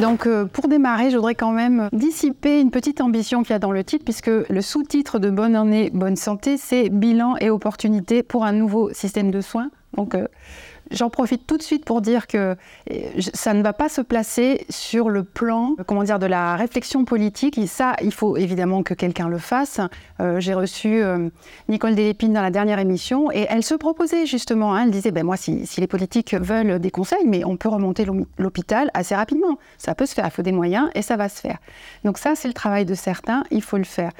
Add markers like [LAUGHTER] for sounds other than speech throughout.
Donc, euh, pour démarrer, je voudrais quand même dissiper une petite ambition qu'il y a dans le titre, puisque le sous-titre de Bonne année, bonne santé, c'est bilan et opportunité pour un nouveau système de soins. Euh, J'en profite tout de suite pour dire que euh, ça ne va pas se placer sur le plan, comment dire, de la réflexion politique. Et ça, il faut évidemment que quelqu'un le fasse. Euh, j'ai reçu euh, Nicole Delépine dans la dernière émission et elle se proposait justement. Hein, elle disait, ben moi, si, les politiques veulent des conseils, mais on peut remonter l'hôpital assez rapidement. Ça peut se faire. Il faut des moyens et ça va se faire. Donc ça, c'est le travail de certains. Il faut le faire.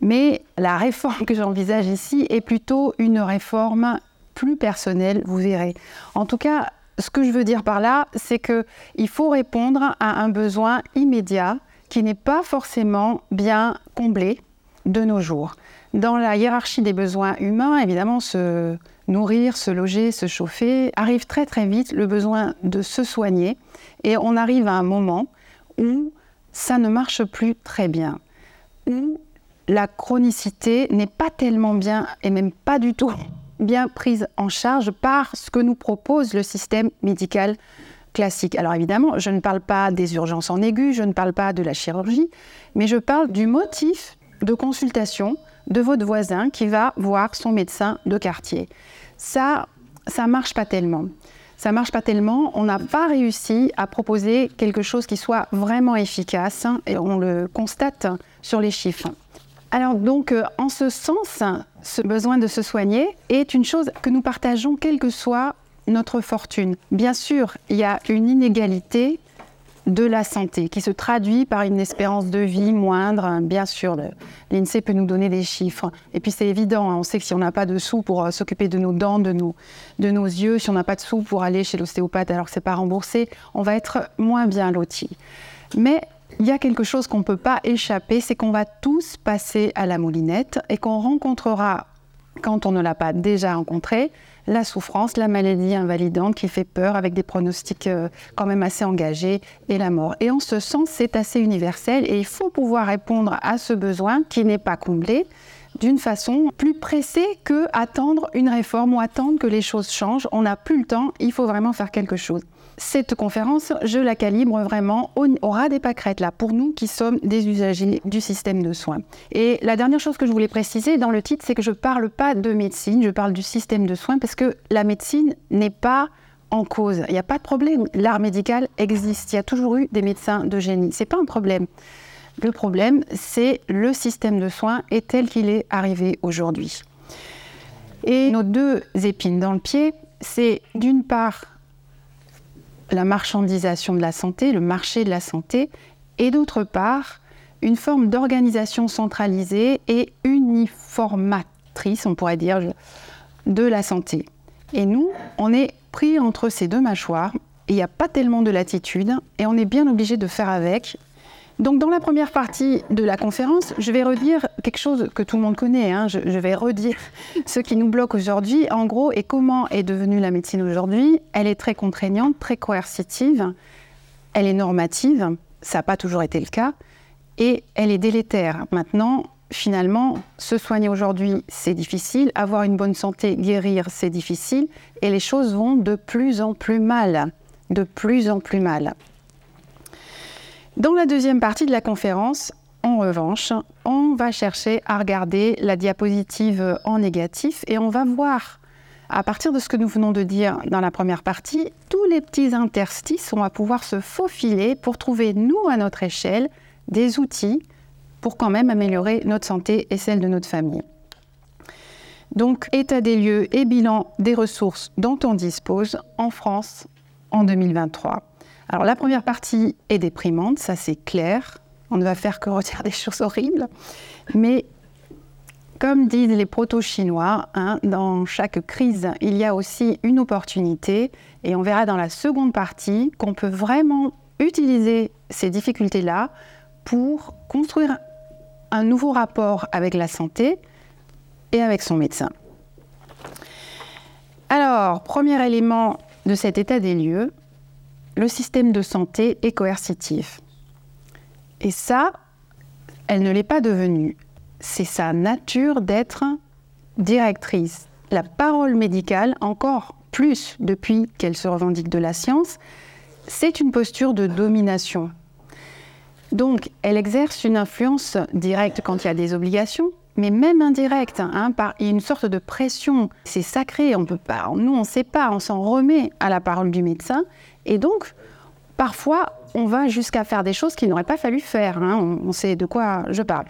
Mais la réforme que j'envisage ici est plutôt une réforme plus personnel, vous verrez. En tout cas, ce que je veux dire par là, c'est qu'il faut répondre à un besoin immédiat qui n'est pas forcément bien comblé de nos jours. Dans la hiérarchie des besoins humains, évidemment, se nourrir, se loger, se chauffer, arrive très très vite le besoin de se soigner et on arrive à un moment où ça ne marche plus très bien, où la chronicité n'est pas tellement bien et même pas du tout bien prise en charge par ce que nous propose le système médical classique. Alors évidemment, je ne parle pas des urgences en aigu, je ne parle pas de la chirurgie, mais je parle du motif de consultation de votre voisin qui va voir son médecin de quartier. Ça, ça marche pas tellement. Ça marche pas tellement. On n'a pas réussi à proposer quelque chose qui soit vraiment efficace et on le constate sur les chiffres. Alors donc, euh, en ce sens, ce besoin de se soigner est une chose que nous partageons quelle que soit notre fortune. Bien sûr, il y a une inégalité de la santé qui se traduit par une espérance de vie moindre. Bien sûr, l'INSEE peut nous donner des chiffres. Et puis c'est évident, hein, on sait que si on n'a pas de sous pour euh, s'occuper de nos dents, de nos, de nos yeux, si on n'a pas de sous pour aller chez l'ostéopathe alors que c'est pas remboursé, on va être moins bien loti. Mais il y a quelque chose qu'on ne peut pas échapper, c'est qu'on va tous passer à la moulinette et qu'on rencontrera, quand on ne l'a pas déjà rencontré, la souffrance, la maladie invalidante qui fait peur avec des pronostics euh, quand même assez engagés et la mort. Et en ce sens, c'est assez universel et il faut pouvoir répondre à ce besoin qui n'est pas comblé d'une façon plus pressée que attendre une réforme ou attendre que les choses changent. On n'a plus le temps, il faut vraiment faire quelque chose cette conférence, je la calibre vraiment au, ras des pâquerettes, là, pour nous qui sommes des usagers du système de soins. Et la dernière chose que je voulais préciser dans le titre, c'est que je ne parle pas de médecine, je parle du système de soins, parce que la médecine n'est pas en cause. Il n'y a pas de problème. L'art médical existe. Il y a toujours eu des médecins de génie. Ce n'est pas un problème. Le problème, c'est le système de soins et tel qu'il est arrivé aujourd'hui. Et nos deux épines dans le pied, c'est d'une part la marchandisation de la santé, le marché de la santé, et d'autre part, une forme d'organisation centralisée et uniformatrice, on pourrait dire, de la santé. Et nous, on est pris entre ces deux mâchoires, il n'y a pas tellement de latitude, et on est bien obligé de faire avec, donc dans la première partie de la conférence, je vais redire quelque chose que tout le monde connaît. Hein. Je, vais redire [LAUGHS] ce qui nous bloque aujourd'hui, en gros, et comment est devenue la médecine aujourd'hui? Elle est très contraignante, très coercitive, elle est normative, ça n'a pas toujours été le cas, et elle est délétère. Maintenant, finalement, se soigner aujourd'hui, c'est difficile, avoir une bonne santé, guérir, c'est difficile, et les choses vont de plus en plus mal, de plus en plus mal. Dans la deuxième partie de la conférence, en revanche, on va chercher à regarder la diapositive en négatif et on va voir, à partir de ce que nous venons de dire dans la première partie, tous les petits interstices, on va pouvoir se faufiler pour trouver, nous, à notre échelle, des outils pour quand même améliorer notre santé et celle de notre famille. Donc, état des lieux et bilan des ressources dont on dispose en France en 2023. Alors la première partie est déprimante, ça c'est clair. On ne va faire que [LAUGHS] retirer des choses horribles. Mais comme disent les proto-chinois, hein, dans chaque crise, il y a aussi une opportunité. Et on verra dans la seconde partie qu'on peut vraiment utiliser ces difficultés-là pour construire un nouveau rapport avec la santé et avec son médecin. Alors, premier élément de cet état des lieux, le système de santé est coercitif. Et ça, elle ne l'est pas devenue. C'est sa nature d'être directrice. La parole médicale, encore plus depuis qu'elle se revendique de la science, c'est une posture de domination. Donc, elle exerce une influence directe quand il y a des obligations, mais même indirecte, hein, par une sorte de pression. C'est sacré, on peut pas, nous on ne sait pas, on s'en remet à la parole du médecin, et donc parfois on va jusqu'à faire des choses qu'il n'aurait pas fallu faire. Hein, on sait de quoi je parle.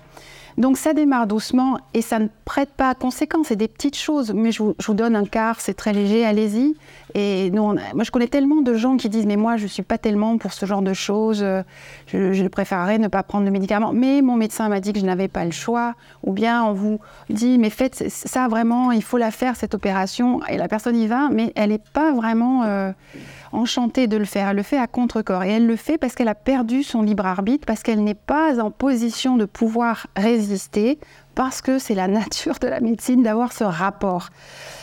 Donc ça démarre doucement et ça ne prête pas à conséquence. C'est des petites choses, mais je vous, donne un quart, c'est très léger, allez-y. Et moi, je connais tellement de gens qui disent mais moi, je suis pas tellement pour ce genre de choses. Je, je préférerais ne pas prendre de médicaments. Mais mon médecin m'a dit que je n'avais pas le choix. Ou bien on vous dit mais faites ça vraiment, il faut la faire cette opération. Et la personne y va, mais elle n'est pas vraiment euh, enchantée de le faire. Elle le fait à contre-corps. Et elle le fait parce qu'elle a perdu son libre arbitre, parce qu'elle n'est pas en position de pouvoir résister, parce que c'est la [LAUGHS] nature de la médecine d'avoir ce rapport.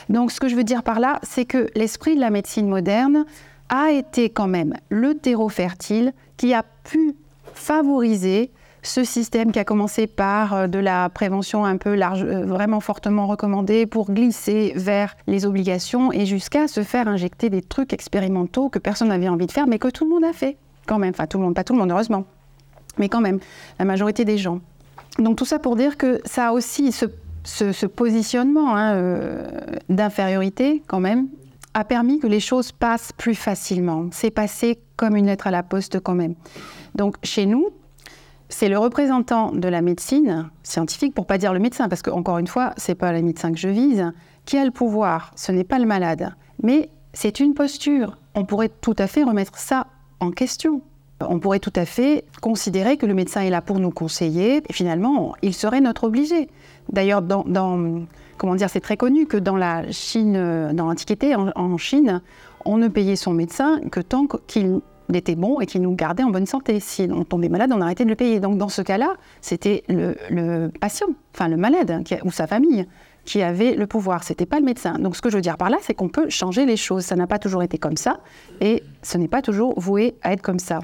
Donc ce que je veux dire par là, c'est que l'esprit de la médecine moderne a été quand même le terreau fertile qui a pu favoriser ce système qui a commencé par euh, de la prévention un peu large, euh, vraiment fortement recommandée pour glisser vers les obligations et jusqu'à se faire injecter des trucs expérimentaux que personne n'avait envie de faire, mais que tout le monde a fait quand même. Enfin, tout le monde, pas tout le monde, heureusement, mais quand même, la majorité des gens. Donc tout ça pour dire que ça aussi ce, positionnement hein, euh, d'infériorité quand même a permis que les choses passent plus facilement. C'est passé comme une lettre à la poste quand même. Donc chez nous, c'est le représentant de la médecine scientifique, pour pas dire le médecin, parce que encore une fois, c'est pas le médecin que je vise, qui a le pouvoir. Ce n'est pas le malade, mais c'est une posture. On pourrait tout à fait remettre ça en question. On pourrait tout à fait considérer que le médecin est là pour nous conseiller, et finalement, il serait notre obligé. D'ailleurs, dans, comment dire, c'est très connu que dans la Chine, dans l'Antiquité, en Chine, on ne payait son médecin que tant qu'il était bon et qui nous gardait en bonne santé. Si on tombait malade, on arrêtait de le payer. Donc dans ce cas-là, c'était le, patient, enfin le malade ou sa famille qui avait le pouvoir. C'était pas le médecin. Donc ce que je veux dire par là, c'est qu'on peut changer les choses. Ça n'a pas toujours été comme ça et ce n'est pas toujours voué à être comme ça.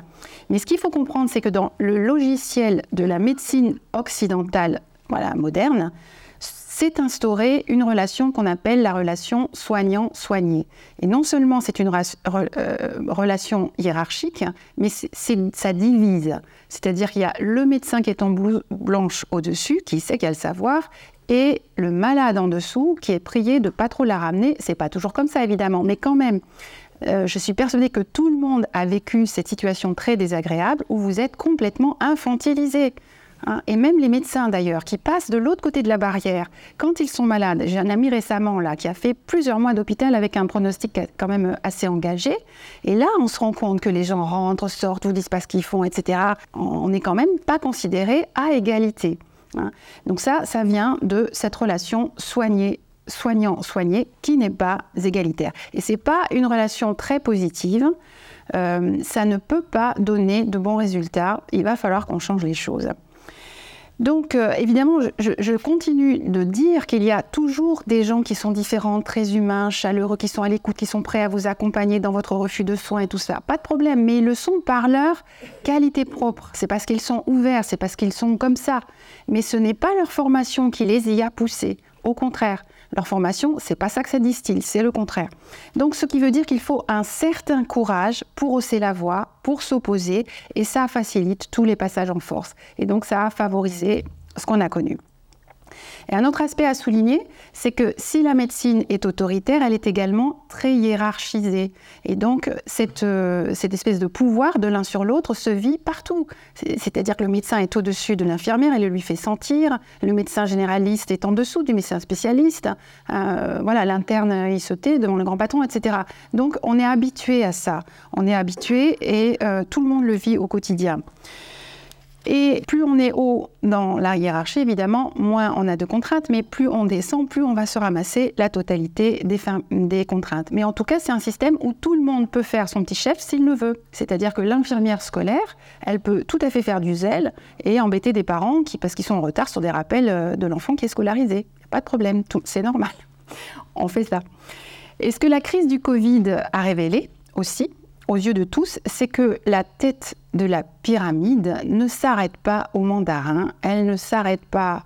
Mais ce qu'il faut comprendre, c'est que dans le logiciel de la médecine occidentale, voilà, moderne, s'est instaurée une relation qu'on appelle la relation soignant-soigné. Et non seulement c'est une euh, relation hiérarchique, mais ça divise. C'est-à-dire qu'il y a le médecin qui est en blouse blanche au-dessus, qui sait qu'il a le savoir, et le malade en dessous qui est prié de pas trop la ramener. C'est pas toujours comme ça évidemment, mais quand même. Euh, je suis persuadée que tout le monde a vécu cette situation très désagréable où vous êtes complètement infantilisé. Hein, et même les médecins d'ailleurs, qui passent de l'autre côté de la barrière quand ils sont malades. J'ai un ami récemment là qui a fait plusieurs mois d'hôpital avec un pronostic quand même assez engagé. Et là, on se rend compte que les gens rentrent, sortent, vous disent pas ce qu'ils font, etc. On n'est quand même pas considéré à égalité. Hein. Donc ça, ça vient de cette relation soignée soignant-soigné qui n'est pas égalitaire. Et ce n'est pas une relation très positive. Euh, ça ne peut pas donner de bons résultats. Il va falloir qu'on change les choses. Donc euh, évidemment, je, continue de dire qu'il y a toujours des gens qui sont différents, très humains, chaleureux, qui sont à l'écoute, qui sont prêts à vous accompagner dans votre refus de soins et tout ça. Pas de problème, mais ils le sont par leur qualité propre. C'est parce qu'ils sont ouverts, c'est parce qu'ils sont comme ça. Mais ce n'est pas leur formation qui les y a poussés. Au contraire, leur formation, c'est pas ça que ça distille, c'est le contraire. Donc, ce qui veut dire qu'il faut un certain courage pour hausser la voix, pour s'opposer, et ça facilite tous les passages en force. Et donc, ça a favorisé ce qu'on a connu. Et un autre aspect à souligner, c'est que si la médecine est autoritaire, elle est également très hiérarchisée. Et donc, cette, euh, cette espèce de pouvoir de l'un sur l'autre se vit partout. C'est-à-dire que le médecin est au-dessus de l'infirmière, elle le lui fait sentir. Le médecin généraliste est en dessous du médecin spécialiste. Euh, voilà, l'interne, il se devant le grand patron, etc. Donc, on est habitué à ça. On est habitué et euh, tout le monde le vit au quotidien. Et plus on est haut dans la hiérarchie, évidemment, moins on a de contraintes, mais plus on descend, plus on va se ramasser la totalité des, contraintes. Mais en tout cas, c'est un système où tout le monde peut faire son petit chef s'il le veut. C'est-à-dire que l'infirmière scolaire, elle peut tout à fait faire du zèle et embêter des parents qui, parce qu'ils sont en retard sur des rappels euh, de l'enfant qui est scolarisé. Pas de problème, c'est normal. [LAUGHS] On fait ça. Et ce que la crise du Covid a révélé aussi, aux yeux de tous, c'est que la tête de la pyramide ne s'arrête pas au mandarin, elle ne s'arrête pas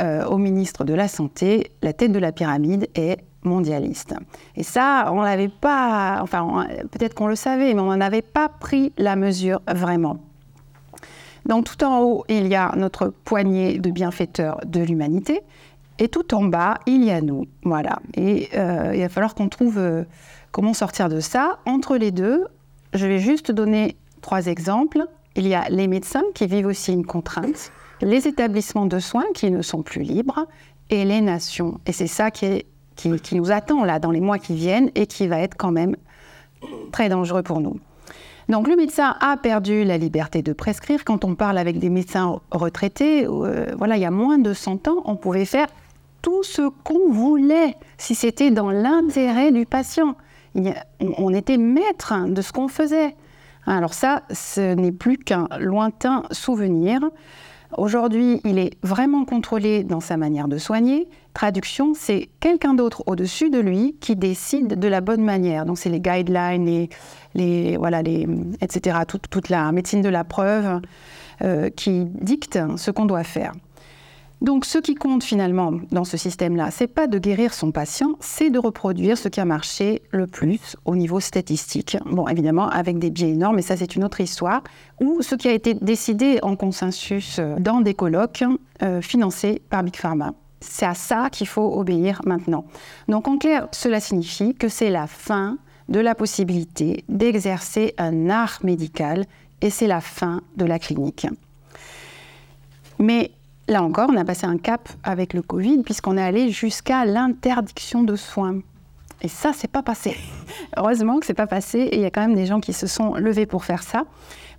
euh, au ministre de la Santé. La tête de la pyramide est mondialiste. Et ça, on l'avait pas, enfin peut-être qu'on le savait, mais on n'avait pas pris la mesure vraiment. Donc tout en haut, il y a notre poignée de bienfaiteurs de l'humanité, et tout en bas, il y a nous. Voilà. Et euh, il va falloir qu'on trouve euh, comment sortir de ça. Entre les deux, je vais juste donner trois exemples. Il y a les médecins qui vivent aussi une contrainte, les établissements de soins qui ne sont plus libres, et les nations. Et c'est ça qui, qui nous attend là dans les mois qui viennent et qui va être quand même très dangereux pour nous. Donc le médecin a perdu la liberté de prescrire. Quand on parle avec des médecins retraités, euh, voilà, il y a moins de 100 ans, on pouvait faire tout ce qu'on voulait si c'était dans l'intérêt du patient. on était maître de ce qu'on faisait. Alors ça, ce n'est plus qu'un lointain souvenir. Aujourd'hui, il est vraiment contrôlé dans sa manière de soigner. Traduction, c'est quelqu'un d'autre au-dessus de lui qui décide de la bonne manière. Donc, c'est les guidelines, les, voilà, les, etc., toute, la médecine de la preuve euh, qui dicte ce qu'on doit faire. Donc, ce qui compte finalement dans ce système-là, c'est pas de guérir son patient, c'est de reproduire ce qui a marché le plus au niveau statistique. Bon, évidemment, avec des biais énormes, mais ça, c'est une autre histoire. Ou ce qui a été décidé en consensus euh, dans des colloques euh, financés par Big Pharma. C'est à ça qu'il faut obéir maintenant. Donc, en clair, cela signifie que c'est la fin de la possibilité d'exercer un art médical et c'est la fin de la clinique. Mais Là encore, on a passé un cap avec le Covid puisqu'on est allé jusqu'à l'interdiction de soins. Et ça, c'est pas passé. [LAUGHS] Heureusement que c'est pas passé. Et il y a quand même des gens qui se sont levés pour faire ça,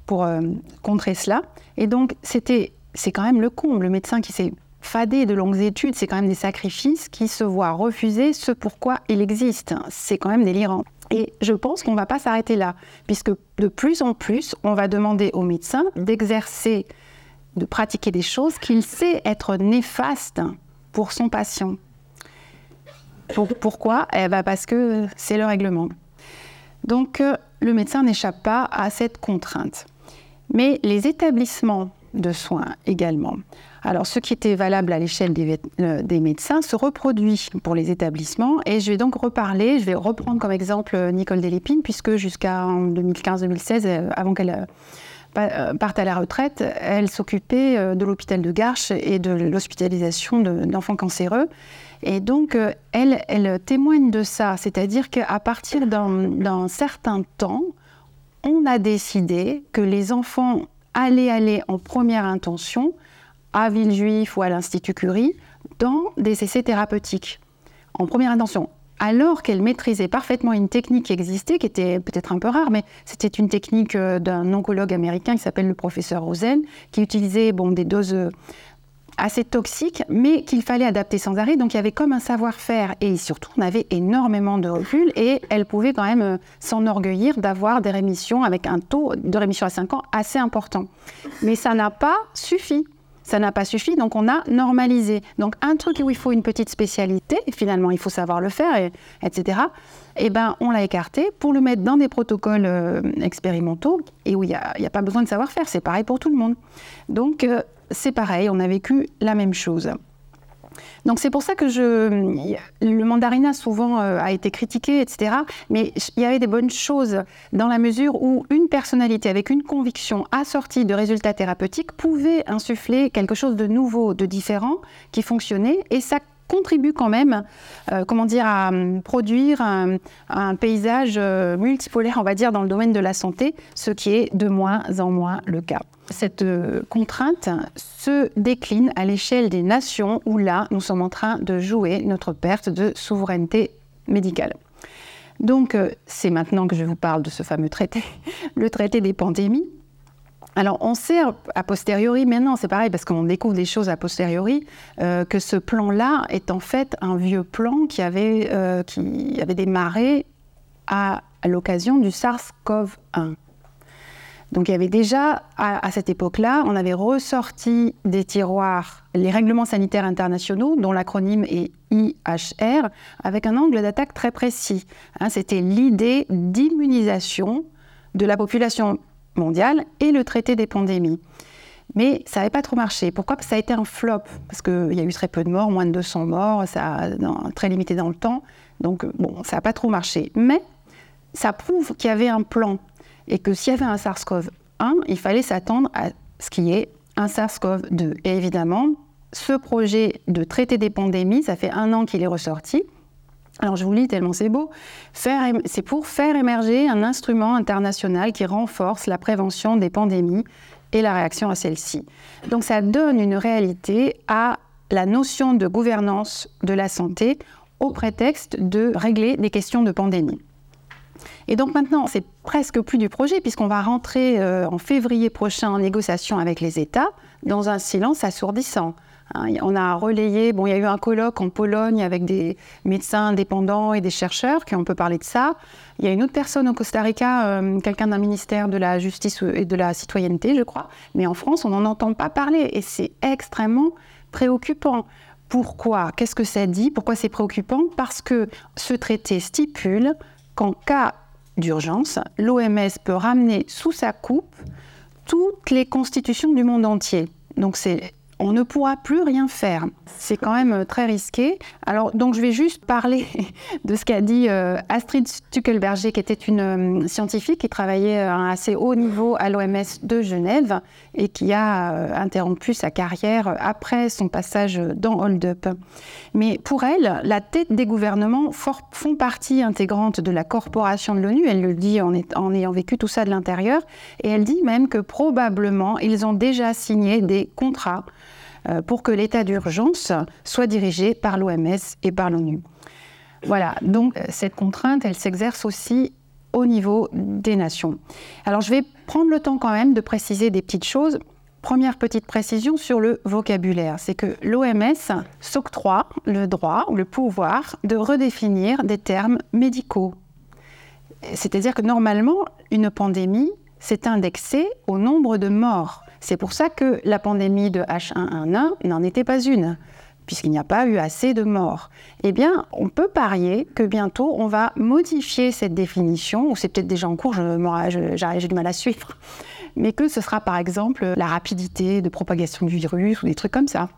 pour euh, contrer cela. Et donc, c'était, c'est quand même le comble. Le médecin qui s'est fadé de longues études, c'est quand même des sacrifices qui se voient refuser ce pourquoi il existe. C'est quand même délirant. Et je pense qu'on ne va pas s'arrêter là, puisque de plus en plus, on va demander aux médecins d'exercer de pratiquer des choses qu'il sait être néfastes pour son patient. pourquoi? Eh ben Parce que c'est le règlement. Donc euh, le médecin n'échappe pas à cette contrainte. Mais les établissements de soins également. Alors, ce qui était valable à l'échelle des, euh, des, médecins se reproduit pour les établissements. Et je vais donc reparler, je vais reprendre comme exemple Nicole Delépine, puisque jusqu'à 2015-2016, euh, avant qu'elle euh, partent à la retraite, elle s'occupait euh, de l'hôpital de Garches et de l'hospitalisation d'enfants cancéreux. Et donc, euh, elle, elle témoigne de ça, c'est-à-dire qu'à partir d'un certain temps, on a décidé que les enfants allaient aller en première intention à Villejuif ou à l'Institut Curie dans des essais thérapeutiques. En première intention alors qu'elle maîtrisait parfaitement une technique qui existait, qui était peut-être un peu rare, mais c'était une technique euh, d'un oncologue américain qui s'appelle le professeur Rosen, qui utilisait bon, des doses euh, assez toxiques, mais qu'il fallait adapter sans arrêt. Donc il y avait comme un savoir-faire et surtout on avait énormément de recul et elle pouvait quand même euh, s'enorgueillir d'avoir des rémissions avec un taux de rémission à 5 ans assez important. Mais ça n'a pas suffi ça n'a pas suffi, donc on a normalisé. Donc un truc où il faut une petite spécialité, et finalement il faut savoir le faire, etc., eh ben, on l'a écarté pour le mettre dans des protocoles euh, expérimentaux et où il n'y a, pas besoin de savoir-faire. C'est pareil pour tout le monde. Donc euh, c'est pareil, on a vécu la même chose. Donc c'est pour ça que le mandarina souvent euh, a été critiqué, etc. Mais il y avait des bonnes choses dans la mesure où une personnalité avec une conviction assortie de résultats thérapeutiques pouvait insuffler quelque chose de nouveau, de différent, qui fonctionnait, et ça contribue quand même, euh, comment dire, à hum, produire un, paysage euh, multipolaire, on va dire, dans le domaine de la santé, ce qui est de moins en moins le cas. Cette euh, contrainte se décline à l'échelle des nations où là, nous sommes en train de jouer notre perte de souveraineté médicale. Donc, c'est maintenant que je vous parle de ce fameux traité, [LAUGHS] le traité des pandémies. Alors, on sait a posteriori, maintenant c'est pareil parce qu'on découvre des choses a posteriori, euh, que ce plan-là est en fait un vieux plan qui avait, euh, qui avait démarré à, l'occasion du SARS-CoV-1. Donc il y avait déjà, à, cette époque-là, on avait ressorti des tiroirs les règlements sanitaires internationaux, dont l'acronyme est IHR, avec un angle d'attaque très précis. Hein. C'était l'idée d'immunisation de la population mondiale et le traité des pandémies. Mais ça n'avait pas trop marché. Pourquoi? Parce que ça a été un flop. Parce qu'il y a eu très peu de morts, moins de 200 morts, ça, très limité dans le temps. Donc, bon, ça n'a pas trop marché. Mais ça prouve qu'il y avait un plan. Et que s'il y avait un SARS-CoV-1, il fallait s'attendre à ce qui est un SARS-CoV-2. Et évidemment, ce projet de traiter des pandémies, ça fait un an qu'il est ressorti. Alors je vous lis tellement c'est beau. C'est pour faire émerger un instrument international qui renforce la prévention des pandémies et la réaction à celles-ci. Donc ça donne une réalité à la notion de gouvernance de la santé au prétexte de régler des questions de pandémie. Et donc maintenant, c'est presque plus du projet, puisqu'on va rentrer euh, en février prochain en négociation avec les États dans un silence assourdissant. Hein, on a relayé, bon, il y a eu un colloque en Pologne avec des médecins indépendants et des chercheurs qui ont un peu parlé de ça. Il y a une autre personne au Costa Rica, euh, quelqu'un d'un ministère de la Justice et de la Citoyenneté, je crois. Mais en France, on n'en entend pas parler et c'est extrêmement préoccupant. Pourquoi? Qu'est-ce que ça dit? Pourquoi c'est préoccupant? Parce que ce traité stipule qu'en cas d'urgence, l'OMS peut ramener sous sa coupe toutes les constitutions du monde entier. Donc c'est on ne pourra plus rien faire. C'est quand même euh, très risqué. Alors, donc, je vais juste parler [LAUGHS] de ce qu'a dit euh, Astrid Stuckelberger, qui était une euh, scientifique qui travaillait à un assez haut niveau à l'OMS de Genève et qui a interrompu sa carrière après son passage dans Hold Up. Mais pour elle, la tête des gouvernements font partie intégrante de la corporation de l'ONU. Elle le dit en, en ayant vécu tout ça de l'intérieur. Et elle dit même que probablement, ils ont déjà signé des contrats euh, pour que l'état d'urgence soit dirigé par l'OMS et par l'ONU. Voilà, donc euh, cette contrainte, elle s'exerce aussi au niveau des nations. Alors je vais prendre le temps quand même de préciser des petites choses. Première petite précision sur le vocabulaire, c'est que l'OMS s'octroie le droit ou le pouvoir de redéfinir des termes médicaux. C'est-à-dire que normalement, une pandémie, c'est indexé au nombre de morts. C'est pour ça que la pandémie de H1N1 n'en était pas une, puisqu'il n'y a pas eu assez de morts. Eh bien, on peut parier que bientôt, on va modifier cette définition, ou c'est peut-être déjà en cours, j'ai du mal à suivre, [LAUGHS] mais que ce sera par exemple la rapidité de propagation du virus ou des trucs comme ça.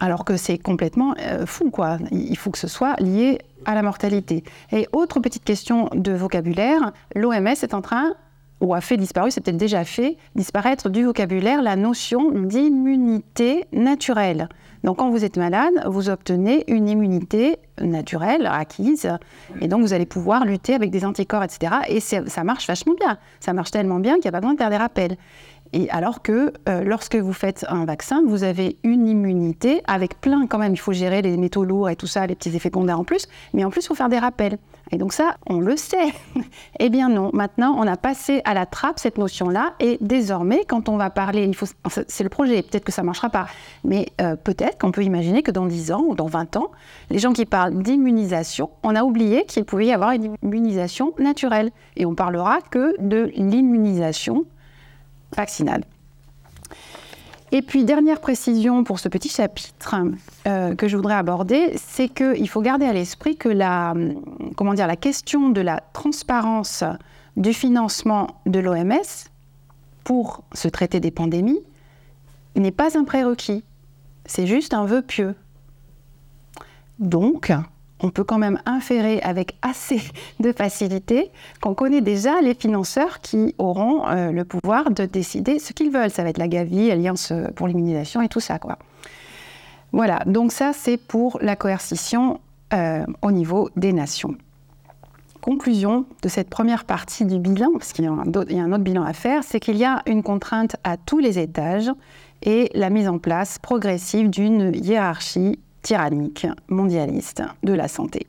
Alors que c'est complètement euh, fou, quoi. Il faut que ce soit lié à la mortalité. Et autre petite question de vocabulaire, l'OMS est en train ou a fait disparaître, c'est peut-être déjà fait, disparaître du vocabulaire la notion d'immunité naturelle. Donc quand vous êtes malade, vous obtenez une immunité naturelle, acquise, et donc vous allez pouvoir lutter avec des anticorps, etc. Et ça marche vachement bien. Ça marche tellement bien qu'il n'y a pas besoin de faire des rappels. Et alors que euh, lorsque vous faites un vaccin, vous avez une immunité avec plein, quand même, il faut gérer les métaux lourds et tout ça, les petits effets secondaires en plus, mais en plus, il faut faire des rappels. Et donc ça, on le sait. [LAUGHS] eh bien non, maintenant, on a passé à la trappe cette notion-là, et désormais, quand on va parler, il faut, c'est le projet, peut-être que ça ne marchera pas, mais euh, peut-être qu'on peut imaginer que dans 10 ans ou dans 20 ans, les gens qui parlent d'immunisation, on a oublié qu'il pouvait y avoir une immunisation naturelle, et on parlera que de l'immunisation vaccinale. Et puis, dernière précision pour ce petit chapitre euh, que je voudrais aborder, c'est qu'il faut garder à l'esprit que la, dire, la question de la transparence du financement de l'OMS pour se traiter des pandémies n'est pas un prérequis. C'est juste un vœu pieux. Donc, on peut quand même inférer avec assez [LAUGHS] de facilité qu'on connaît déjà les financeurs qui auront euh, le pouvoir de décider ce qu'ils veulent. Ça va être la Gavi, Alliance pour l'immunisation et tout ça. Quoi. Voilà, donc ça c'est pour la coercition euh, au niveau des nations. Conclusion de cette première partie du bilan, parce qu'il y a un autre bilan à faire, c'est qu'il y a une contrainte à tous les étages et la mise en place progressive d'une hiérarchie tyrannique, mondialiste de la santé.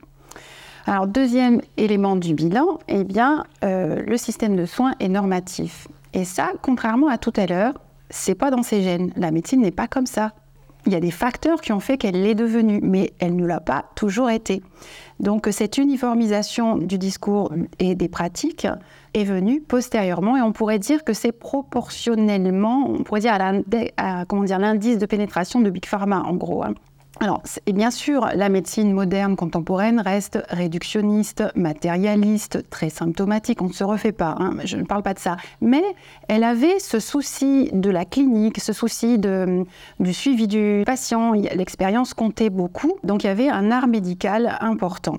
Alors, deuxième élément du bilan, eh bien, euh, le système de soins est normatif. Et ça, contrairement à tout à l'heure, c'est pas dans ses gènes. La médecine n'est pas comme ça. Il y a des facteurs qui ont fait qu'elle l'est devenue, mais elle ne l'a pas toujours été. Donc cette uniformisation du discours et des pratiques est venue postérieurement et on pourrait dire que c'est proportionnellement, on pourrait dire à, l'indice de pénétration de Big Pharma en gros. Hein. Alors, et bien sûr, la médecine moderne contemporaine reste réductionniste, matérialiste, très symptomatique. On ne se refait pas, hein, je ne parle pas de ça. Mais elle avait ce souci de la clinique, ce souci du suivi du patient. L'expérience comptait beaucoup, donc il y avait un art médical important.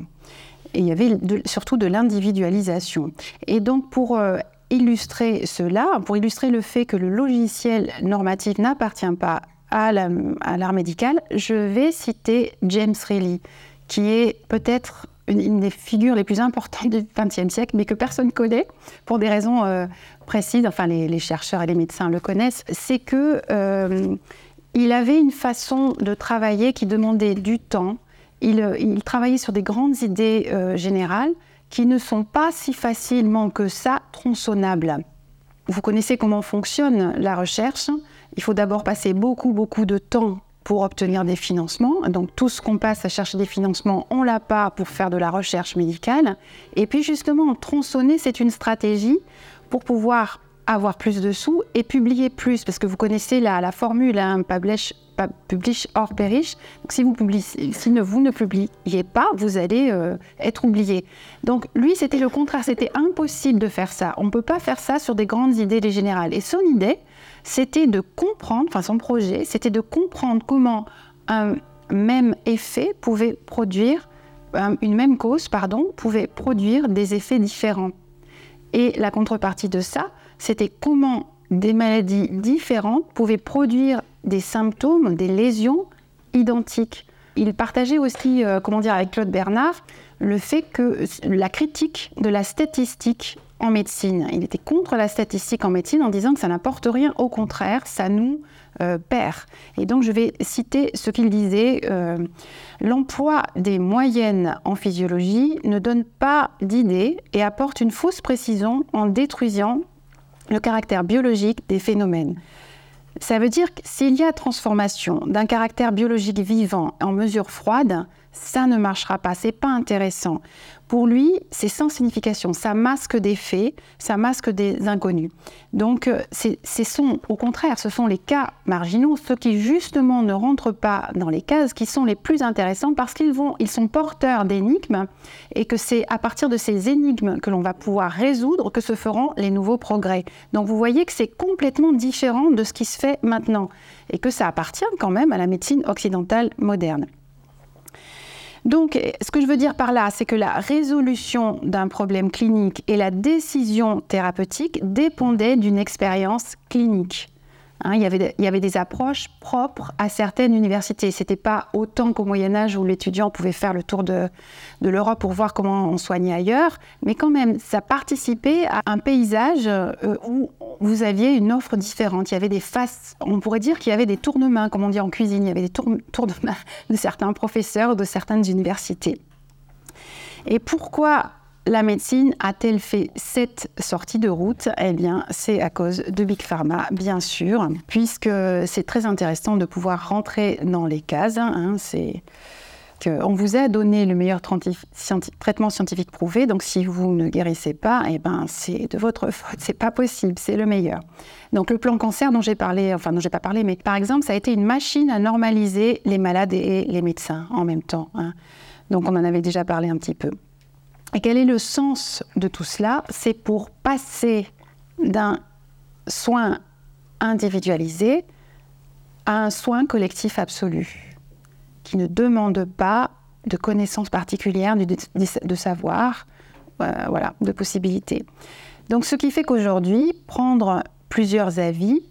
Et il y avait surtout de l'individualisation. Et donc, pour euh, illustrer cela, pour illustrer le fait que le logiciel normatif n'appartient pas à l'art médical, je vais citer James Reilly, qui est peut-être une, des figures les plus importantes du XXe siècle, mais que personne ne connaît pour des raisons euh, précises. Enfin, les, chercheurs et les médecins le connaissent. C'est que euh, il avait une façon de travailler qui demandait du temps. Il, il travaillait sur des grandes idées euh, générales qui ne sont pas si facilement que ça tronçonnables. Vous connaissez comment fonctionne la recherche. Il faut d'abord passer beaucoup, beaucoup de temps pour obtenir des financements. Donc tout ce qu'on passe à chercher des financements, on l'a pas pour faire de la recherche médicale. Et puis justement, tronçonner, c'est une stratégie pour pouvoir avoir plus de sous et publier plus, parce que vous connaissez la, la formule, hein, publish, or perish. Donc si vous, publiez, si ne, vous ne publiez pas, vous allez euh, être oublié. Donc lui, c'était le contraire, c'était impossible de faire ça. On ne peut pas faire ça sur des grandes idées générales. Et son idée, c'était de comprendre, enfin son projet, c'était de comprendre comment un même effet pouvait produire, une même cause, pardon, pouvait produire des effets différents. Et la contrepartie de ça, c'était comment des maladies différentes pouvaient produire des symptômes, des lésions identiques. Il partageait aussi, euh, comment dire, avec Claude Bernard, le fait que la critique de la statistique en médecine. Il était contre la statistique en médecine en disant que ça n'apporte rien, au contraire, ça nous euh, perd. Et donc je vais citer ce qu'il disait, euh, l'emploi des moyennes en physiologie ne donne pas d'idée et apporte une fausse précision en détruisant le caractère biologique des phénomènes. Ça veut dire que s'il y a transformation d'un caractère biologique vivant en mesure froide, ça ne marchera pas, c'est pas intéressant. Pour lui, c'est sans signification, ça masque des faits, ça masque des inconnus. Donc, euh, ce sont, au contraire, ce sont les cas marginaux, ceux qui justement ne rentrent pas dans les cases, qui sont les plus intéressants parce qu'ils sont porteurs d'énigmes et que c'est à partir de ces énigmes que l'on va pouvoir résoudre que se feront les nouveaux progrès. Donc, vous voyez que c'est complètement différent de ce qui se fait maintenant et que ça appartient quand même à la médecine occidentale moderne. Donc, ce que je veux dire par là, c'est que la résolution d'un problème clinique et la décision thérapeutique dépendaient d'une expérience clinique. Hein, il, y avait, des approches propres à certaines universités. Ce n'était pas autant qu'au Moyen Âge où l'étudiant pouvait faire le tour de, de l'Europe pour voir comment on soignait ailleurs, mais quand même, ça participait à un paysage euh, où vous aviez une offre différente. Il y avait des faces, on pourrait dire qu'il y avait des tournements, comme on dit en cuisine, il y avait des tour, tournements de certains professeurs de certaines universités. Et pourquoi la médecine a-t-elle fait cette sortie de route? Eh bien, c'est à cause de Big Pharma, bien sûr, puisque c'est très intéressant de pouvoir rentrer dans les cases. Hein, c'est on vous a donné le meilleur traitement scientifique prouvé, donc si vous ne guérissez pas, eh ben c'est de votre [LAUGHS] faute, c'est pas possible, c'est le meilleur. Donc le plan cancer dont j'ai parlé, enfin dont j'ai pas parlé, mais par exemple, ça a été une machine à normaliser les malades et les médecins en même temps. Hein. Donc on en avait déjà parlé un petit peu. Et quel est le sens de tout cela? C'est pour passer d'un soin individualisé à un soin collectif absolu, qui ne demande pas de connaissances particulières, de, savoir, euh, voilà, de possibilités. Donc ce qui fait qu'aujourd'hui, prendre plusieurs avis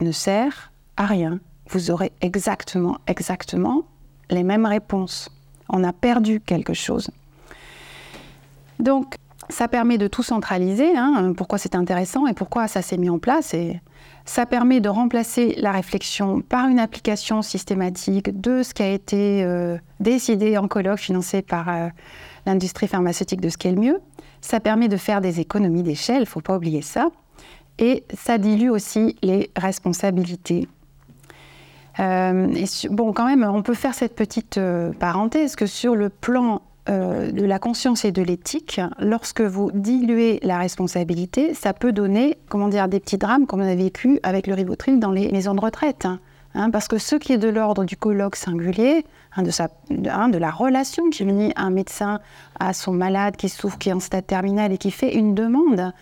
ne sert à rien. Vous aurez exactement, exactement les mêmes réponses. On a perdu quelque chose. Donc, ça permet de tout centraliser, hein, pourquoi c'est intéressant et pourquoi ça s'est mis en place. Et ça permet de remplacer la réflexion par une application systématique de ce qui a été euh, décidé en colloque financé par euh, l'industrie pharmaceutique de ce qui est le mieux. Ça permet de faire des économies d'échelle, il ne faut pas oublier ça. Et ça dilue aussi les responsabilités. Euh, bon, quand même, on peut faire cette petite parenthèse que sur le plan euh, de la conscience et de l'éthique, lorsque vous diluez la responsabilité, ça peut donner, comment dire, des petits drames comme on a vécu avec le ribotril dans les maisons de retraite. Hein. Parce que ce qui est de l'ordre du colloque singulier, hein, hein, de, la relation qui unit un médecin à son malade qui souffre, qui est en stade terminal et qui fait une demande,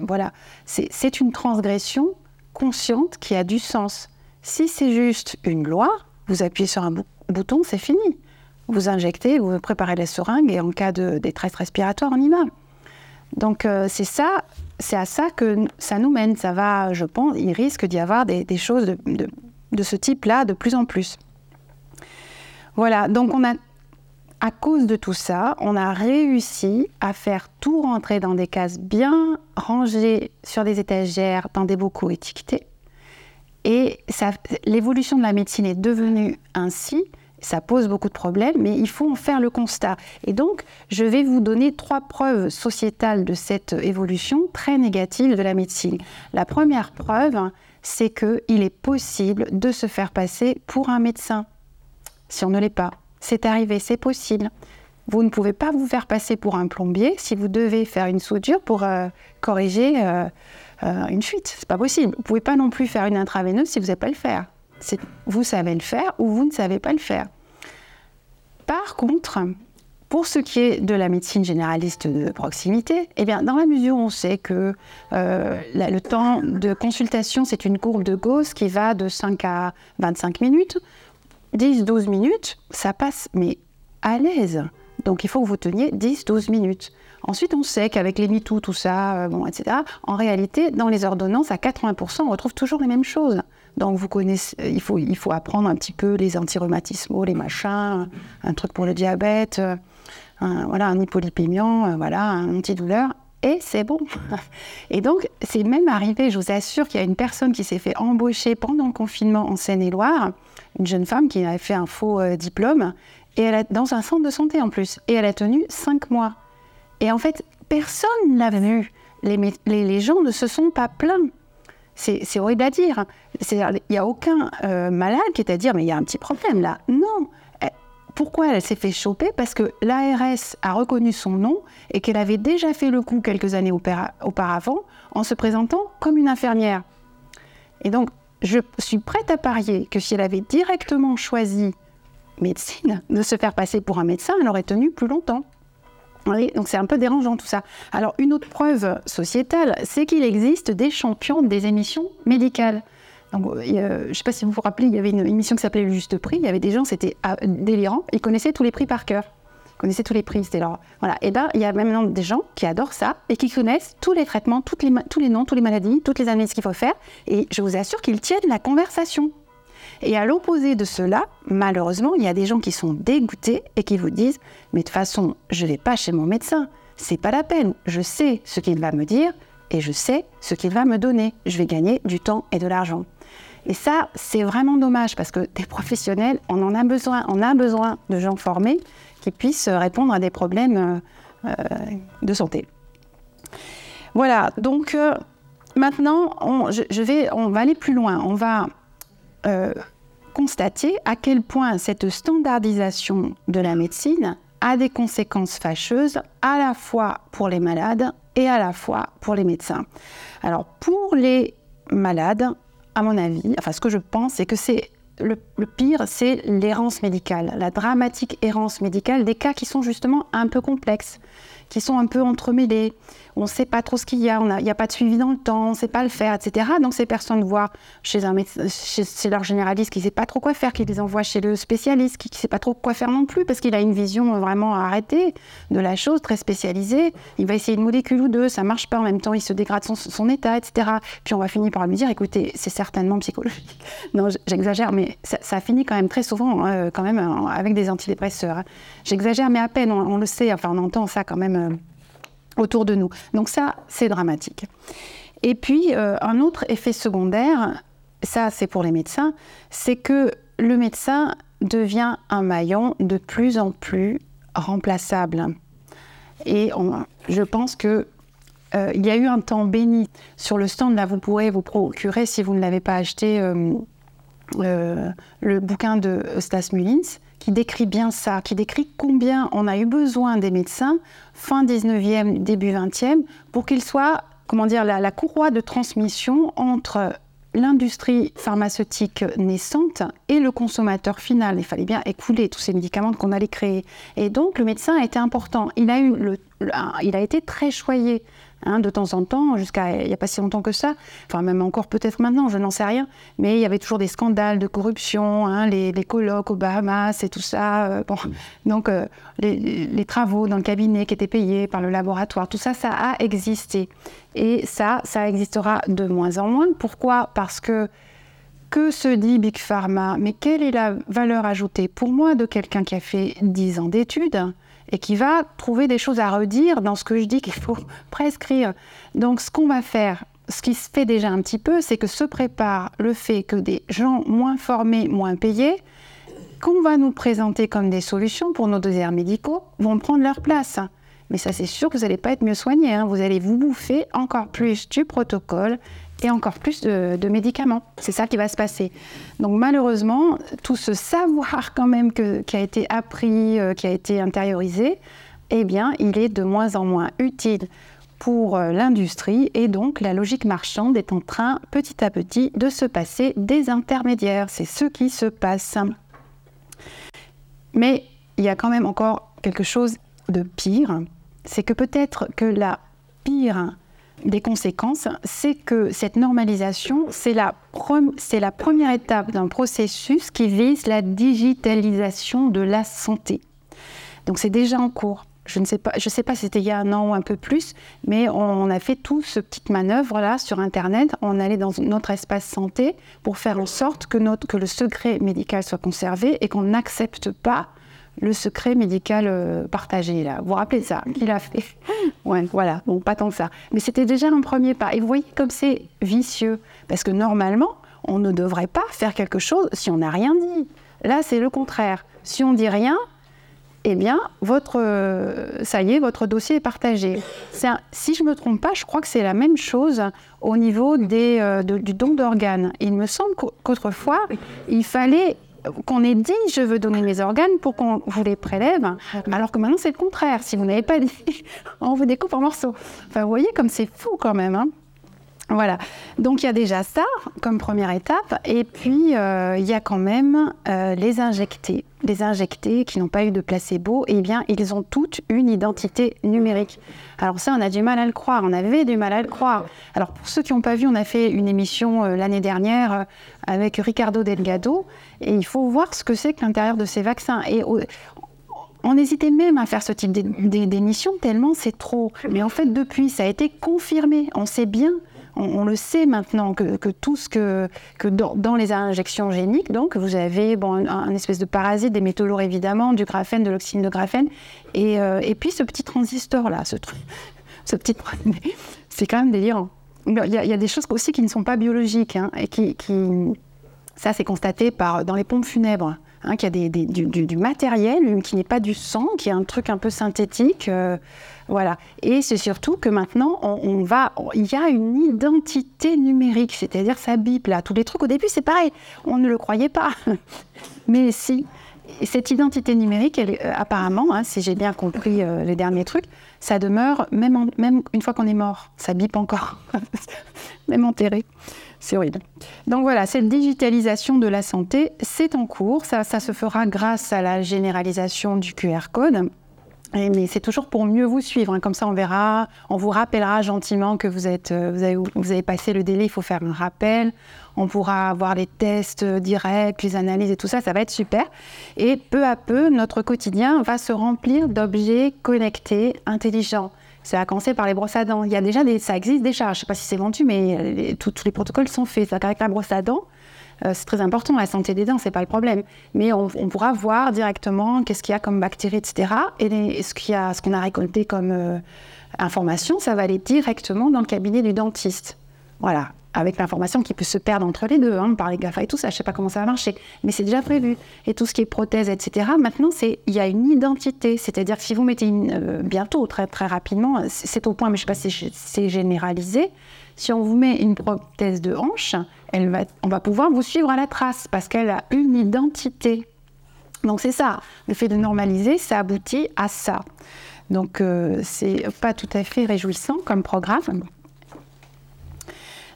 voilà, c'est une transgression consciente qui a du sens. Si c'est juste une loi, vous appuyez sur un bouton, c'est fini. Vous injectez, vous préparez la seringue et en cas de détresse respiratoire, on y va. Donc euh, c'est ça, c'est à ça que ça nous mène. Ça va, je pense, il risque d'y avoir des, choses de, ce type-là de plus en plus. Voilà, donc on a, à cause de tout ça, on a réussi à faire tout rentrer dans des cases bien rangées sur des étagères, dans des bocaux étiquetés. Et l'évolution de la médecine est devenue ainsi ça pose beaucoup de problèmes, mais il faut en faire le constat. Et donc, je vais vous donner trois preuves sociétales de cette évolution très négative de la médecine. La première preuve, c'est qu'il est possible de se faire passer pour un médecin, si on ne l'est pas. C'est arrivé, c'est possible. Vous ne pouvez pas vous faire passer pour un plombier si vous devez faire une soudure pour euh, corriger euh, euh, une fuite. C'est pas possible. Vous pouvez pas non plus faire une intraveineuse si vous n'avez pas le faire vous savez le faire ou vous ne savez pas le faire. Par contre, pour ce qui est de la médecine généraliste de proximité, eh bien, dans la mesure où on sait que euh, le temps de consultation, c'est une courbe de Gauss qui va de 5 à 25 minutes, 10-12 minutes, ça passe, mais à l'aise. Donc il faut que vous teniez 10-12 minutes. Ensuite, on sait qu'avec les MeToo, tout ça, euh, bon, etc., en réalité, dans les ordonnances, à 80%, on retrouve toujours les mêmes choses. Donc, vous connaissez, euh, il faut, il faut apprendre un petit peu les antirhumatismaux, les machins, un truc pour le diabète, euh, un, voilà, un hypolipémiant, euh, voilà, un antidouleur. Et c'est bon. [LAUGHS] Et donc, c'est même arrivé, je vous assure qu'il y a une personne qui s'est fait embaucher pendant le confinement en Seine-et-Loire, une jeune femme qui avait fait un faux diplôme, et elle a, dans un centre de santé en plus. Et elle a tenu cinq mois. Et en fait, personne ne l'a vu. Les, les, les, gens ne se sont pas plaints. C'est horrible à dire. Il n'y a aucun euh, malade qui est à dire, mais il y a un petit problème là. Non. Pourquoi elle s'est fait choper? Parce que l'ARS a reconnu son nom et qu'elle avait déjà fait le coup quelques années auparavant en se présentant comme une infirmière. Et donc, je suis prête à parier que si elle avait directement choisi médecine, de se faire passer pour un médecin, elle aurait tenu plus longtemps donc c'est un peu dérangeant tout ça. Alors une autre preuve sociétale, c'est qu'il existe des champions des émissions médicales. Donc, je ne sais pas si vous vous rappelez, il y avait une émission qui s'appelait Le Juste Prix. Il y avait des gens, c'était ah, délirant. Ils connaissaient tous les prix par cœur. Ils connaissaient tous les prix. C'était leur... Voilà. Et ben, il y a même des gens qui adorent ça et qui connaissent tous les traitements, toutes les, tous les noms, toutes les maladies, toutes les analyses qu'il faut faire. Et je vous assure qu'ils tiennent la conversation. Et à l'opposé de cela, malheureusement, il y a des gens qui sont dégoûtés et qui vous disent Mais de toute façon, je ne vais pas chez mon médecin. C'est pas la peine. Je sais ce qu'il va me dire et je sais ce qu'il va me donner. Je vais gagner du temps et de l'argent. Et ça, c'est vraiment dommage parce que des professionnels, on en a besoin. On a besoin de gens formés qui puissent répondre à des problèmes euh, de santé. Voilà, donc euh, maintenant, je vais, on va aller plus loin. On va euh, constater à quel point cette standardisation de la médecine a des conséquences fâcheuses à la fois pour les malades et à la fois pour les médecins. Alors pour les malades, à mon avis, enfin ce que je pense, c'est que c'est le, pire, c'est l'errance médicale, la dramatique errance médicale des cas qui sont justement un peu complexes, qui sont un peu entremêlés, on ne sait pas trop ce qu'il y a, il n'y a, pas de suivi dans le temps, on ne sait pas le faire, etc. Donc ces personnes voient chez, un chez, leur généraliste qui ne sait pas trop quoi faire, qui les envoie chez le spécialiste qui ne sait pas trop quoi faire non plus, parce qu'il a une vision vraiment arrêtée de la chose, très spécialisée. Il va essayer une molécule ou deux, ça ne marche pas, en même temps il se dégrade son, état, etc. Puis on va finir par lui dire, écoutez, c'est certainement psychologique. [LAUGHS] Non, j'exagère, mais ça, finit quand même très souvent, hein, quand même, avec des antidépresseurs. Hein. J'exagère, mais à peine, on, le sait, enfin on entend ça quand même. Euh, autour de nous. Donc ça, c'est dramatique. Et puis, euh, un autre effet secondaire, ça c'est pour les médecins, c'est que le médecin devient un maillon de plus en plus remplaçable. Et je pense que euh, il y a eu un temps béni. Sur le stand, là, vous pourrez vous procurer, si vous ne l'avez pas acheté, euh, le bouquin de Stas Mullins qui décrit bien ça, qui décrit combien on a eu besoin des médecins fin 19e, début 20e, pour qu'ils soient, comment dire, la, courroie de transmission entre l'industrie pharmaceutique naissante et le consommateur final. Il fallait bien écouler tous ces médicaments qu'on allait créer. Et donc le médecin a été important. Il a, eu le, il a été très choyé Hein, de temps en temps, jusqu'à il n'y a pas si longtemps que ça, enfin même encore peut-être maintenant, je n'en sais rien, mais il y avait toujours des scandales de corruption, hein, les, colloques aux Bahamas et tout ça. Euh, bon. Donc euh, les, travaux dans le cabinet qui étaient payés par le laboratoire, tout ça, ça a existé. Et ça, ça existera de moins en moins. Pourquoi? Parce que que se dit Big Pharma? Mais quelle est la valeur ajoutée pour moi de quelqu'un qui a fait 10 ans d'études? Et qui va trouver des choses à redire dans ce que je dis qu'il faut [LAUGHS] prescrire. Donc ce qu'on va faire, ce qui se fait déjà un petit peu, c'est que se prépare le fait que des gens moins formés, moins payés, qu'on va nous présenter comme des solutions pour nos déserts médicaux, vont prendre leur place. Mais ça, c'est sûr que vous n'allez pas être mieux soigné. Hein. Vous allez vous bouffer encore plus du protocole et encore plus de, médicaments. C'est ça qui va se passer. Donc malheureusement, tout ce savoir quand même qui a été appris, euh, qui a été intériorisé, eh bien, il est de moins en moins utile pour euh, l'industrie et donc la logique marchande est en train petit à petit de se passer des intermédiaires. C'est ce qui se passe. Mais il y a quand même encore quelque chose de pire, c'est que peut-être que la pire des conséquences, c'est que cette normalisation, c'est la, première étape d'un processus qui vise la digitalisation de la santé. Donc c'est déjà en cours. Je ne sais pas, je sais pas si c'était il y a un an ou un peu plus, mais on a fait toute ce petite manœuvre là sur Internet. On allait dans notre espace santé pour faire en sorte que, que le secret médical soit conservé et qu'on n'accepte pas le secret médical euh, partagé. Là. Vous vous rappelez ça Qu'il a fait? [LAUGHS] Ouais, voilà, bon, pas tant que ça. Mais c'était déjà un premier pas. Et vous voyez comme c'est vicieux. Parce que normalement, on ne devrait pas faire quelque chose si on n'a rien dit. Là, c'est le contraire. Si on dit rien, eh bien, votre, euh, ça y est, votre dossier est partagé. si je ne me trompe pas, je crois que c'est la même chose au niveau des, euh, du don d'organes. Il me semble qu'autrefois, il fallait qu'on ait dit je veux donner mes organes pour qu'on vous les prélève, alors que maintenant c'est le contraire. Si vous n'avez pas dit, [LAUGHS] on vous découpe en morceaux. Enfin, vous voyez comme c'est fou quand même. Hein. Voilà, donc il y a déjà ça comme première étape, et puis euh, il y a quand même euh, les injectés. Les injectés qui n'ont pas eu de placebo, eh bien ils ont toutes une identité numérique. Alors ça, on a du mal à le croire, on avait du mal à le croire. Alors pour ceux qui n'ont pas vu, on a fait une émission euh, l'année dernière avec Ricardo Delgado, et il faut voir ce que c'est que l'intérieur de ces vaccins. Et on hésitait même à faire ce type d'émission tellement c'est trop. Mais en fait, depuis, ça a été confirmé. On sait bien on, le sait maintenant que, tout ce que, dans, les injections géniques, donc vous avez bon, un, espèce de parasite, des métaux lourds évidemment, du graphène, de l'oxyde de graphène, et, euh, puis ce petit transistor là, ce, truc, ce petit, c'est quand même délirant. Il y, a, des choses aussi qui ne sont pas biologiques hein, et qui ça c'est constaté par dans les pompes funèbres. Hein, qu'il y a du, matériel qui n'est pas du sang, qui est un truc un peu synthétique. Euh, voilà. Et c'est surtout que maintenant, on, va, il y a une identité numérique, c'est-à-dire ça bip. Tous les trucs, au début, c'est pareil. On ne le croyait pas. [LAUGHS] Mais si. cette identité numérique, euh, apparemment, hein, si j'ai bien compris euh, les derniers trucs, ça demeure même, même une fois qu'on est mort. Ça bip encore. [LAUGHS] même enterré. C'est horrible. Donc voilà, cette digitalisation de la santé, c'est en cours. Ça, se fera grâce à la généralisation du QR code mais c'est toujours pour mieux vous suivre. Hein. Comme ça, on verra, on vous rappellera gentiment que euh, vous, avez, vous avez passé le délai, il faut faire un rappel. On pourra avoir les tests directs, les analyses et tout ça, ça va être super. Et peu à peu, notre quotidien va se remplir d'objets connectés, intelligents. Ça a commencé par les brosses à dents. Il y a déjà des, ça existe déjà. Je ne sais pas si c'est vendu, mais tous les protocoles sont faits. Ça la brosse à dents, euh, c'est très important, la santé des dents, c'est pas le problème. Mais on, pourra voir directement qu'est-ce qu'il y a comme bactéries, etc. Et ce qu'il a, ce qu'on a récolté comme euh, information, ça va aller directement dans le cabinet du dentiste. Voilà, avec l'information qui peut se perdre entre les deux, hein, par les GAFA et tout ça, je sais pas comment ça va marcher, mais c'est déjà prévu. Et tout ce qui est prothèse, etc., maintenant, il y a une identité, c'est-à-dire que si vous mettez une, euh, bientôt, très, très rapidement, c'est au point, mais je sais pas si c'est généralisé, si on vous met une prothèse de hanche, on va pouvoir vous suivre à la trace parce qu'elle a une identité. Donc c'est ça, le fait de normaliser, ça aboutit à ça. Donc euh, c'est pas tout à fait réjouissant comme programme.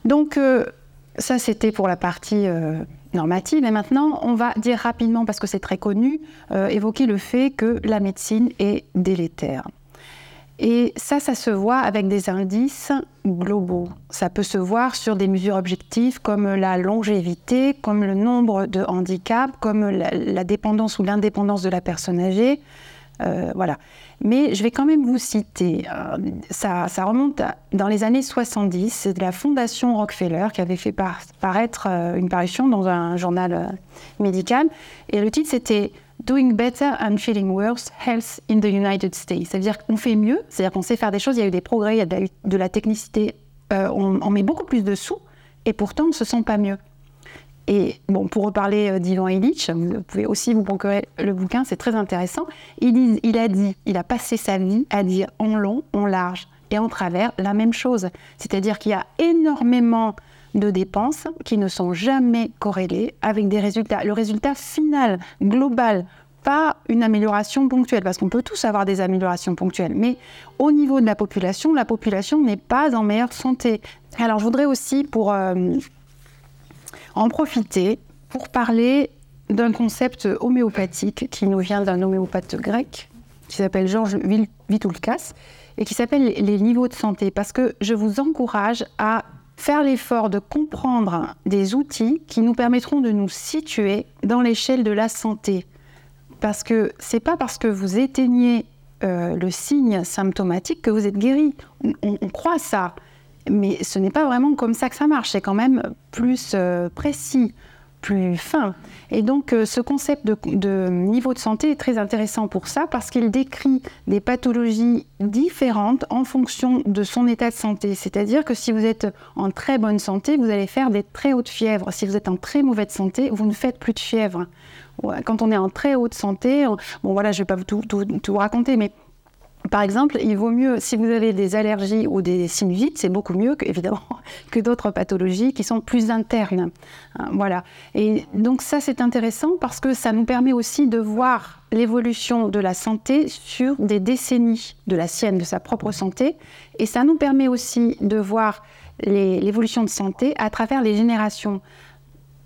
Donc euh, ça, c'était pour la partie euh, normative. Et maintenant, on va dire rapidement, parce que c'est très connu, euh, évoquer le fait que la médecine est délétère. Et ça, ça se voit avec des indices globaux. Ça peut se voir sur des mesures objectives comme la longévité, comme le nombre de handicaps, comme la, dépendance ou l'indépendance de la personne âgée. Euh, voilà. Mais je vais quand même vous citer, euh, ça, remonte dans les années 70, c'est de la Fondation Rockefeller qui avait fait paraître euh, une parution dans un journal médical. Et le titre c'était Doing Better and Feeling Worse, Health in the United States. C'est-à-dire qu'on fait mieux, c'est-à-dire qu'on sait faire des choses, il y a eu des progrès, il y a de la, technicité, euh, on, met beaucoup plus de sous, et pourtant on ne se sent pas mieux. Et bon, pour reparler euh, d'Ivan Illich, vous pouvez aussi vous procurer le bouquin, c'est très intéressant. Il, a dit, il a passé sa vie à dire en long, en large et en travers la même chose. C'est-à-dire qu'il y a énormément de dépenses qui ne sont jamais corrélées avec des résultats. Le résultat final, global, pas une amélioration ponctuelle, parce qu'on peut tous avoir des améliorations ponctuelles, mais au niveau de la population, la population n'est pas en meilleure santé. Alors je voudrais aussi, pour euh, en profiter, pour parler d'un concept homéopathique qui nous vient d'un homéopathe grec, qui s'appelle Georges Vitoulkas, et qui s'appelle les niveaux de santé, parce que je vous encourage à faire l'effort de comprendre des outils qui nous permettront de nous situer dans l'échelle de la santé. Parce que c'est pas parce que vous éteignez euh, le signe symptomatique que vous êtes guéri. On, croit ça, mais ce n'est pas vraiment comme ça que ça marche. C'est quand même plus euh, précis plus fin. Et donc euh, ce concept de, niveau de santé est très intéressant pour ça parce qu'il décrit des pathologies différentes en fonction de son état de santé. C'est-à-dire que si vous êtes en très bonne santé, vous allez faire des très hautes fièvres. Si vous êtes en très mauvaise santé, vous ne faites plus de fièvre. Quand on est en très haute santé, bon voilà, je ne vais pas vous tout, tout raconter, mais par exemple, il vaut mieux, si vous avez des allergies ou des sinusites, c'est beaucoup mieux, que, évidemment, [LAUGHS] que d'autres pathologies qui sont plus internes. Hein, voilà. Et donc ça, c'est intéressant parce que ça nous permet aussi de voir l'évolution de la santé sur des décennies de la sienne, de sa propre santé. Et ça nous permet aussi de voir l'évolution de santé à travers les générations.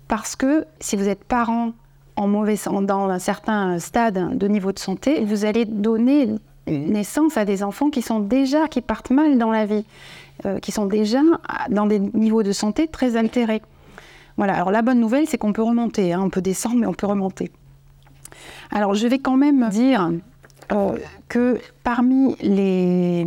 Parce que si vous êtes parent en mauvais, dans un certain stade de niveau de santé, vous allez donner naissance à des enfants qui sont déjà, qui partent mal dans la vie, euh, qui sont déjà dans des niveaux de santé très altérés. Voilà, alors la bonne nouvelle, c'est qu'on peut remonter, hein. on peut descendre, mais on peut remonter. Alors je vais quand même dire euh, que parmi les,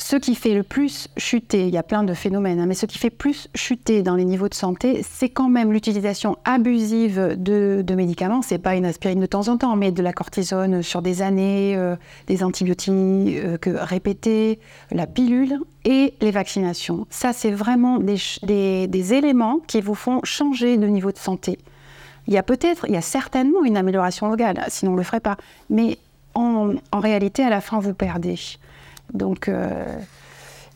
ce qui fait le plus chuter, il y a plein de phénomènes, hein, mais ce qui fait plus chuter dans les niveaux de santé, c'est quand même l'utilisation abusive de, de médicaments. C'est pas une aspirine de temps en temps, mais de la cortisone sur des années, euh, des antibiotiques euh, répétés, la pilule et les vaccinations. Ça, c'est vraiment des, éléments qui vous font changer de niveau de santé. Il y a peut-être, il y a certainement une amélioration locale, sinon on ne le ferait pas. Mais en réalité, à la fin, vous perdez. Donc, euh,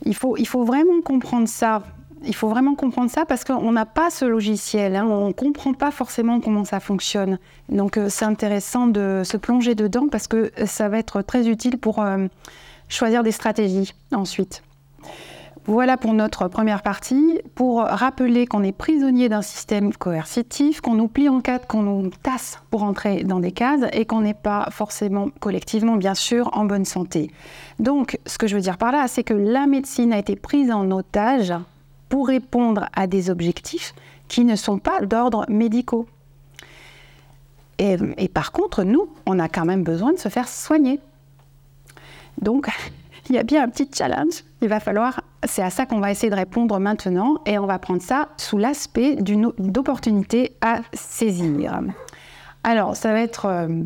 il, faut, vraiment comprendre ça. Il faut vraiment comprendre ça parce qu'on n'a pas ce logiciel, hein. on ne comprend pas forcément comment ça fonctionne. Donc euh, c'est intéressant de se plonger dedans parce que ça va être très utile pour euh, choisir des stratégies ensuite. Voilà pour notre première partie. Pour rappeler qu'on est prisonnier d'un système coercitif, qu'on nous plie en quatre, qu'on nous tasse pour entrer dans des cases et qu'on n'est pas forcément collectivement, bien sûr, en bonne santé. Donc, ce que je veux dire par là, c'est que la médecine a été prise en otage pour répondre à des objectifs qui ne sont pas d'ordre médicaux. Et, par contre, nous, on a quand même besoin de se faire soigner. Donc, il y a bien un petit challenge. Il va falloir, c'est à ça qu'on va essayer de répondre maintenant, et on va prendre ça sous l'aspect d'une à saisir. Alors, ça va être, euh,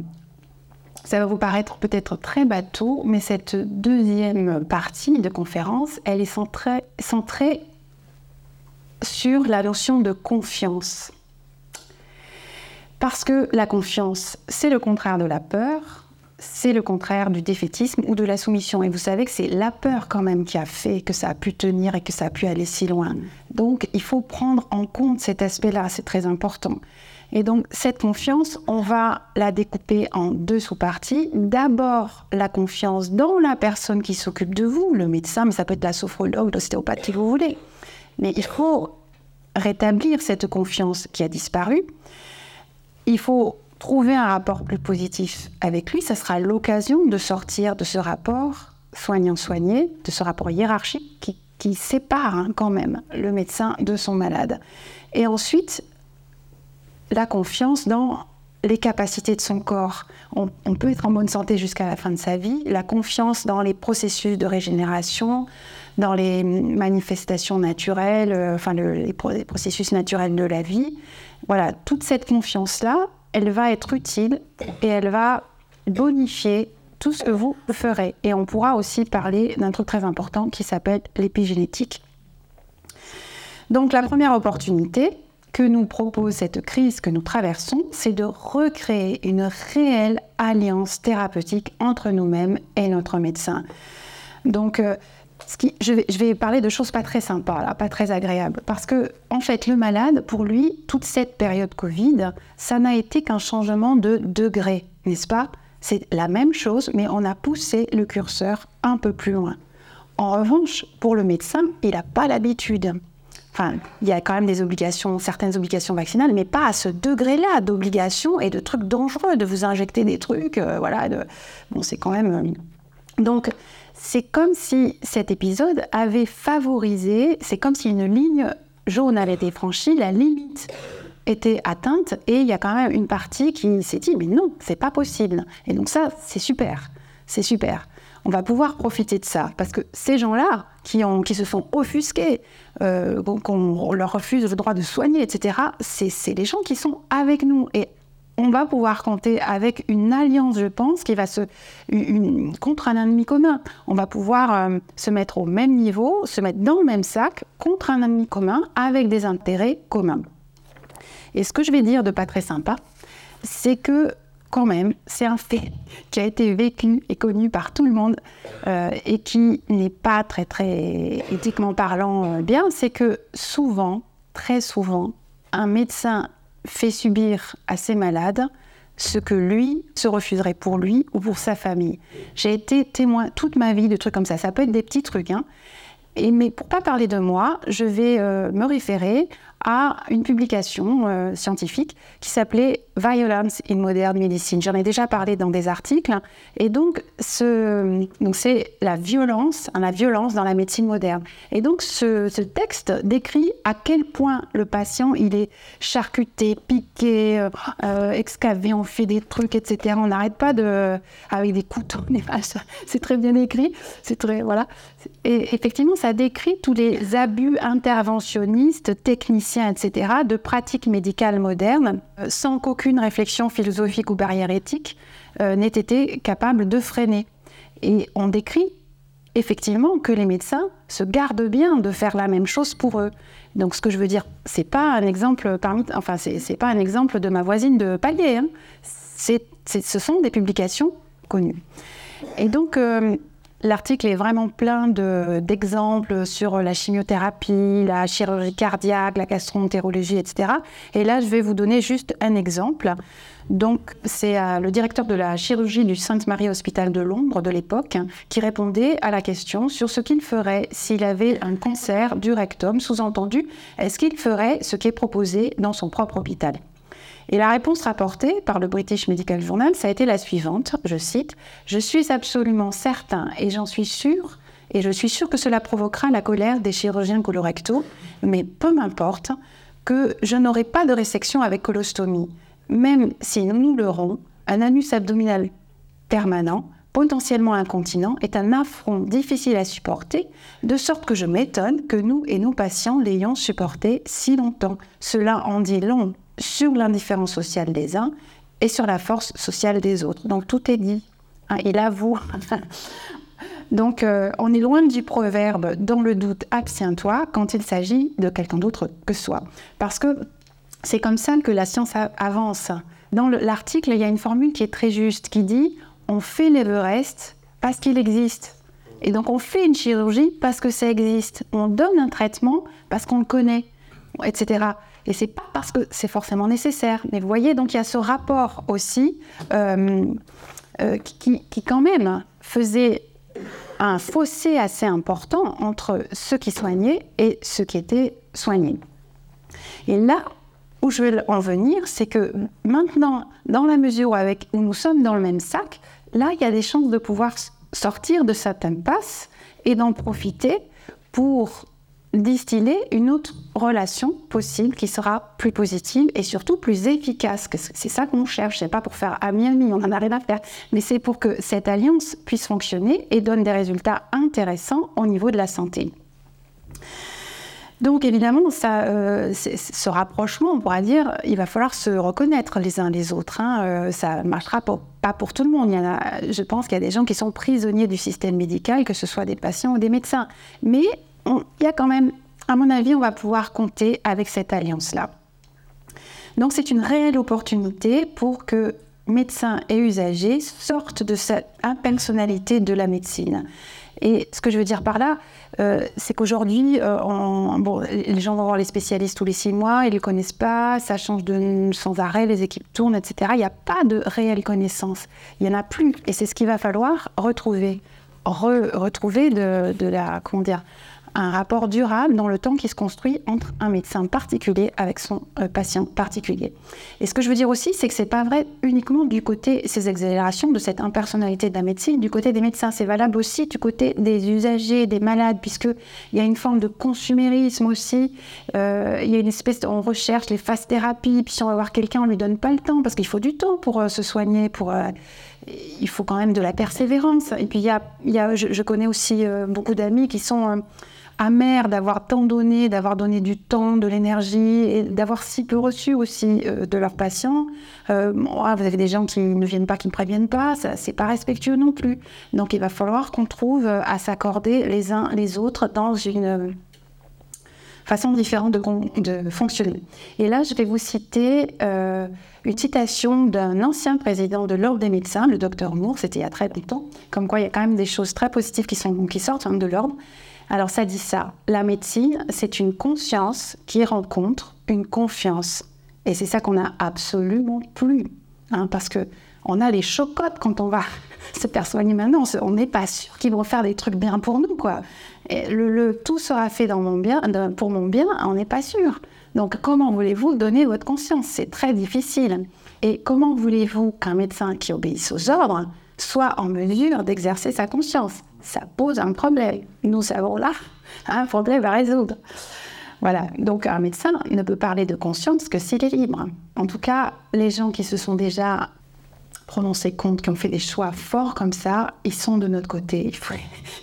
ça va vous paraître peut-être très bateau, mais cette deuxième partie de conférence, elle est centrée, centrée sur la notion de confiance. Parce que la confiance, c'est le contraire de la peur, c'est le contraire du défaitisme ou de la soumission. Et vous savez que c'est la peur quand même qui a fait que ça a pu tenir et que ça a pu aller si loin. Donc il faut prendre en compte cet aspect-là, c'est très important. Et donc cette confiance, on va la découper en deux sous-parties. D'abord la confiance dans la personne qui s'occupe de vous, le médecin, mais ça peut être la sophrologue, l'ostéopathe, qui vous voulez. Mais il faut rétablir cette confiance qui a disparu, il faut trouver un rapport plus positif avec lui. Ça sera l'occasion de sortir de ce rapport soignant-soigné, de ce rapport hiérarchique qui, sépare hein, quand même le médecin de son malade. Et ensuite, la confiance dans les capacités de son corps. On, peut être en bonne santé jusqu'à la fin de sa vie. La confiance dans les processus de régénération, dans les manifestations naturelles, euh, enfin les, processus naturels de la vie. Voilà, toute cette confiance-là, elle va être utile et elle va bonifier tout ce que vous ferez. Et on pourra aussi parler d'un truc très important qui s'appelle l'épigénétique. Donc la première opportunité, que nous propose cette crise que nous traversons, c'est de recréer une réelle alliance thérapeutique entre nous-mêmes et notre médecin. Donc, euh, je, vais, parler de choses pas très sympas, pas très agréables, parce que en fait, le malade, pour lui, toute cette période Covid, ça n'a été qu'un changement de degré, n'est-ce pas? C'est la même chose, mais on a poussé le curseur un peu plus loin. En revanche, pour le médecin, il n'a pas l'habitude il y a quand même des obligations, certaines obligations vaccinales, mais pas à ce degré-là d'obligation et de trucs dangereux, de vous injecter des trucs, euh, voilà. Bon, c'est quand même. Euh, donc, c'est comme si cet épisode avait favorisé, c'est comme si une ligne jaune avait été franchie, la limite était atteinte, et il y a quand même une partie qui s'est dit, mais non, c'est pas possible. Et donc ça, c'est super, c'est super on va pouvoir profiter de ça. Parce que ces gens-là, qui, qui se sont offusqués, euh, qu'on leur refuse le droit de soigner, etc., c'est les gens qui sont avec nous. Et on va pouvoir compter avec une alliance, je pense, qui va se contre un ennemi commun. On va pouvoir euh, se mettre au même niveau, se mettre dans le même sac contre un ennemi commun avec des intérêts communs. Et ce que je vais dire de pas très sympa, c'est que quand même, c'est un fait qui a été vécu et connu par tout le monde euh, et qui n'est pas très, très éthiquement parlant euh, bien, c'est que souvent, très souvent, un médecin fait subir à ses malades ce que lui se refuserait pour lui ou pour sa famille. J'ai été témoin toute ma vie de trucs comme ça. Ça peut être des petits trucs, hein. Et, mais pour pas parler de moi, je vais euh, me référer à une publication euh, scientifique qui s'appelait Violence in Modern Medicine. J'en ai déjà parlé dans des articles. Et donc, ce, donc c'est la violence, hein, la violence dans la médecine moderne. Et donc, ce, ce, texte décrit à quel point le patient, il est charcuté, piqué, euh, euh excavé, on fait des trucs, etc. On n'arrête pas de, avec des couteaux, c'est très bien écrit. C'est très, voilà. Effectivement, ça décrit tous les abus interventionnistes, techniciens, etc., de pratiques médicales modernes, euh, sans qu'aucune réflexion philosophique ou barrière éthique euh, n'ait été capable de freiner. Et on décrit effectivement que les médecins se gardent bien de faire la même chose pour eux. Donc ce que je veux dire, c'est pas un exemple parmi, enfin c'est pas un exemple de ma voisine de palier. Hein. ce sont des publications connues. Et donc euh, L'article est vraiment plein d'exemples sur la chimiothérapie, la chirurgie cardiaque, la gastroentérologie, etc. Et là, je vais vous donner juste un exemple. Donc, c'est euh, le directeur de la chirurgie du Sainte-Marie Hospital de Londres de l'époque qui répondait à la question sur ce qu'il ferait s'il avait un cancer du rectum, sous-entendu, est-ce qu'il ferait ce qui est proposé dans son propre hôpital? Et la réponse rapportée par le British Medical Journal, ça a été la suivante, je cite, Je suis absolument certain et j'en suis sûr, et je suis sûr que cela provoquera la colère des chirurgiens colorectaux, mais peu m'importe que je n'aurai pas de résection avec colostomie, même si nous l'aurons, un anus abdominal permanent, potentiellement incontinent, est un affront difficile à supporter, de sorte que je m'étonne que nous et nos patients l'ayons supporté si longtemps. Cela en dit long sur l'indifférence sociale des uns et sur la force sociale des autres. Donc tout est dit. Hein, il avoue. [LAUGHS] Donc euh, on est loin du proverbe dans le doute abstiens-toi quand il s'agit de quelqu'un d'autre que soi. Parce que c'est comme ça que la science avance. Dans l'article, il y a une formule qui est très juste qui dit on fait l'Everest parce qu'il existe. Et donc on fait une chirurgie parce que ça existe. On donne un traitement parce qu'on le connaît, etc. Et c'est pas parce que c'est forcément nécessaire. Mais vous voyez, donc il y a ce rapport aussi euh, euh, qui, qui, quand même faisait un fossé assez important entre ceux qui soignaient et ceux qui étaient soignés. Et là où je veux en venir, c'est que maintenant, dans la mesure où, où nous sommes dans le même sac, là, il y a des chances de pouvoir sortir de cette impasse et d'en profiter pour distiller une autre relation possible qui sera plus positive et surtout plus efficace. C'est ça qu'on cherche. C'est pas pour faire ami-ami, on en a rien à faire, mais c'est pour que cette alliance puisse fonctionner et donne des résultats intéressants au niveau de la santé. Donc évidemment, euh, ce rapprochement, on pourra dire, il va falloir se reconnaître les uns les autres. Hein. Euh, ça ne marchera pas pour tout le monde. Il y en a, je pense qu'il y a des gens qui sont prisonniers du système médical, que ce soit des patients ou des médecins. Mais il y a quand même, à mon avis, on va pouvoir compter avec cette alliance-là. Donc c'est une réelle opportunité pour que médecins et usagers sortent de cette impersonnalité de la médecine. Et ce que je veux dire par là, euh, c'est qu'aujourd'hui, euh, bon, les gens vont voir les spécialistes tous les six mois, ils ne les connaissent pas, ça change de, sans arrêt, les équipes tournent, etc. Il n'y a pas de réelle connaissance. Il n'y en a plus. Et c'est ce qu'il va falloir retrouver. retrouver de, de, la, comment dire, un rapport durable dans le temps qui se construit entre un médecin particulier avec son euh, patient particulier. Et ce que je veux dire aussi, c'est que c'est pas vrai uniquement du côté ces exagérations de cette impersonnalité de la médecine, du côté des médecins, c'est valable aussi du côté des usagers, des malades, puisque il y a une forme de consumérisme aussi. Euh, il y a une espèce, de, on recherche les phases thérapie, puis si on va voir quelqu'un, on lui donne pas le temps parce qu'il faut du temps pour euh, se soigner, pour il faut quand même de la persévérance. Et puis il y a, il y a je, connais aussi beaucoup d'amis qui sont amère d'avoir tant donné, d'avoir donné du temps, de l'énergie et d'avoir si peu reçu aussi euh, de leurs patients. Euh, vous avez des gens qui ne viennent pas, qui ne préviennent pas, ça c'est pas respectueux non plus. Donc il va falloir qu'on trouve euh, à s'accorder les uns les autres dans une façon différente de, fonctionner. Et là, je vais vous citer une citation d'un ancien président de l'Ordre des médecins, le docteur Moore, c'était il y a très longtemps, comme quoi il y a quand même des choses très positives qui sortent hein, de l'ordre. Alors ça dit ça, la médecine, c'est une conscience qui rencontre une confiance. Et c'est ça qu'on n'a absolument plus. Hein, parce que on a les chocottes quand on va [LAUGHS] se faire soigner maintenant. On n'est pas sûr qu'ils vont faire des trucs bien pour nous. quoi. Le, tout sera fait pour mon bien, on n'est pas sûr. Donc comment voulez-vous donner votre conscience? C'est très difficile. Et comment voulez-vous qu'un médecin qui obéisse aux ordres soit en mesure d'exercer sa conscience? Ça pose un problème. Nous avons là un problème à résoudre. Voilà, donc un médecin ne peut parler de conscience que s'il est libre. En tout cas, les gens qui se sont déjà prononcés contre, qui ont fait des choix forts comme ça, ils sont de notre côté. Il faut,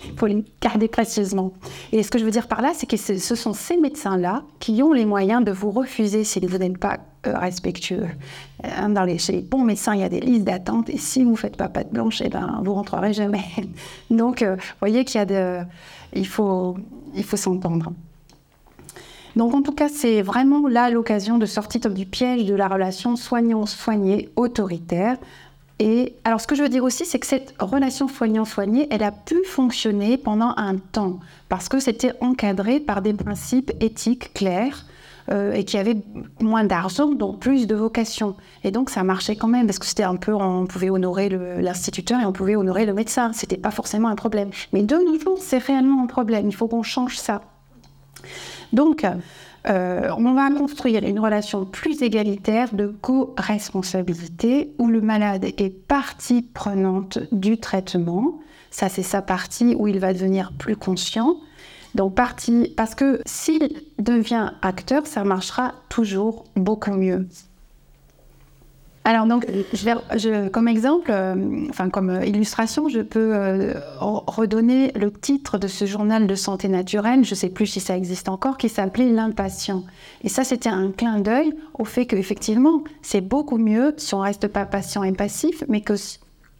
il faut les garder précieusement. Et ce que je veux dire par là, c'est que ce sont ces médecins-là qui ont les moyens de vous refuser si vous n'êtes pas euh, respectueux. Euh, dans les, chez les bons médecins, il y a des listes d'attente et si vous ne faites pas patte blanche, eh ben, vous rentrerez jamais. [LAUGHS] Donc, euh, vous voyez qu'il y a de... Il faut, il faut s'entendre. Donc en tout cas, c'est vraiment là l'occasion de sortir du piège de la relation soignant-soigné autoritaire. Et alors ce que je veux dire aussi, c'est que cette relation soignant-soigné, elle a pu fonctionner pendant un temps parce que c'était encadré par des principes éthiques clairs euh, et qui avait moins d'argent, donc plus de vocation. Et donc ça marchait quand même parce que c'était un peu, on pouvait honorer l'instituteur et on pouvait honorer le médecin. C'était pas forcément un problème. Mais de nos jours, c'est réellement un problème. Il faut qu'on change ça. Donc, euh, on va construire une relation plus égalitaire de co-responsabilité où le malade est partie prenante du traitement. Ça, c'est sa partie où il va devenir plus conscient. Donc partie, parce que s'il devient acteur, ça marchera toujours beaucoup mieux. Alors donc, je comme exemple, euh, enfin comme euh, illustration, je peux euh, redonner le titre de ce journal de santé naturelle, je ne sais plus si ça existe encore, qui s'appelait L'impatient. Et ça, c'était un clin d'œil au fait qu'effectivement, c'est beaucoup mieux si on reste pas patient et passif, mais que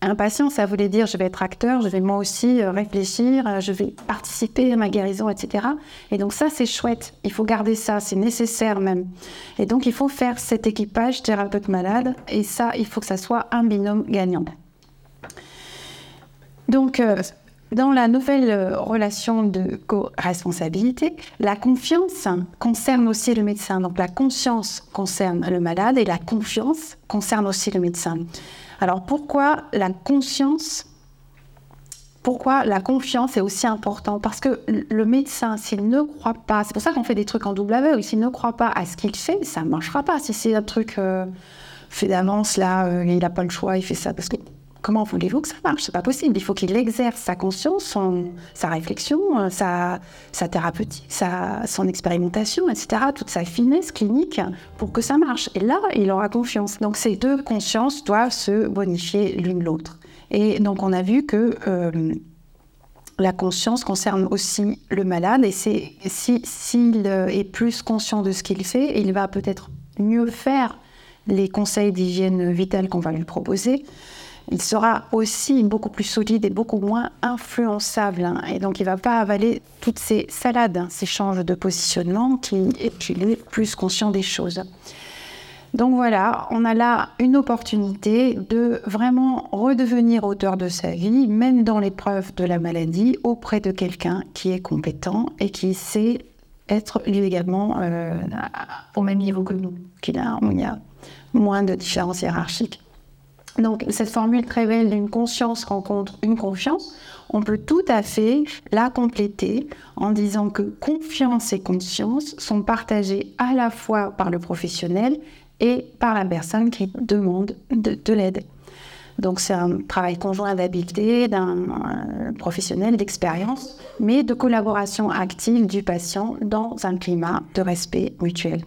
Impatient, ça voulait dire je vais être acteur, je vais moi aussi euh, réfléchir, euh, je vais participer à ma guérison, etc. Et donc ça, c'est chouette. Il faut garder ça, c'est nécessaire même. Et donc il faut faire cet équipage thérapeute malade. Et ça, il faut que ça soit un binôme gagnant. Donc, euh, dans la nouvelle relation de co-responsabilité, la confiance concerne aussi le médecin. Donc la conscience concerne le malade et la confiance concerne aussi le médecin. Alors pourquoi la conscience pourquoi la confiance est aussi importante? Parce que le médecin, s'il ne croit pas, c'est pour ça qu'on fait des trucs en double aveugle, s'il ne croit pas à ce qu'il fait, ça ne marchera pas. Si c'est un truc euh, fait d'avance, là, euh, il n'a pas le choix, il fait ça parce que comment voulez-vous que ça marche? C'est pas possible. Il faut qu'il exerce sa conscience, sa réflexion, euh, sa, sa thérapeutique, sa, son expérimentation, etc., toute sa finesse clinique pour que ça marche. Et là, il aura confiance. Donc ces deux consciences doivent se bonifier l'une l'autre. Et donc on a vu que euh, la conscience concerne aussi le malade et c'est s'il est plus conscient de ce qu'il fait, il va peut-être mieux faire les conseils d'hygiène vitale qu'on va lui proposer il sera aussi beaucoup plus solide et beaucoup moins influençable. Hein. Et donc, il ne va pas avaler toutes ces salades, hein, ces changes de positionnement, qu'il est plus conscient des choses. Donc voilà, on a là une opportunité de vraiment redevenir auteur de sa vie, même dans l'épreuve de la maladie, auprès de quelqu'un qui est compétent et qui sait être lui également euh, au même niveau que nous, qu'il y a moins de différences hiérarchiques. Donc cette formule révèle une conscience rencontre une confiance. On peut tout à fait la compléter en disant que confiance et conscience sont partagées à la fois par le professionnel et par la personne qui demande de, l'aide. Donc c'est un travail conjoint d'habileté, d'un euh, professionnel, d'expérience, mais de collaboration active du patient dans un climat de respect mutuel.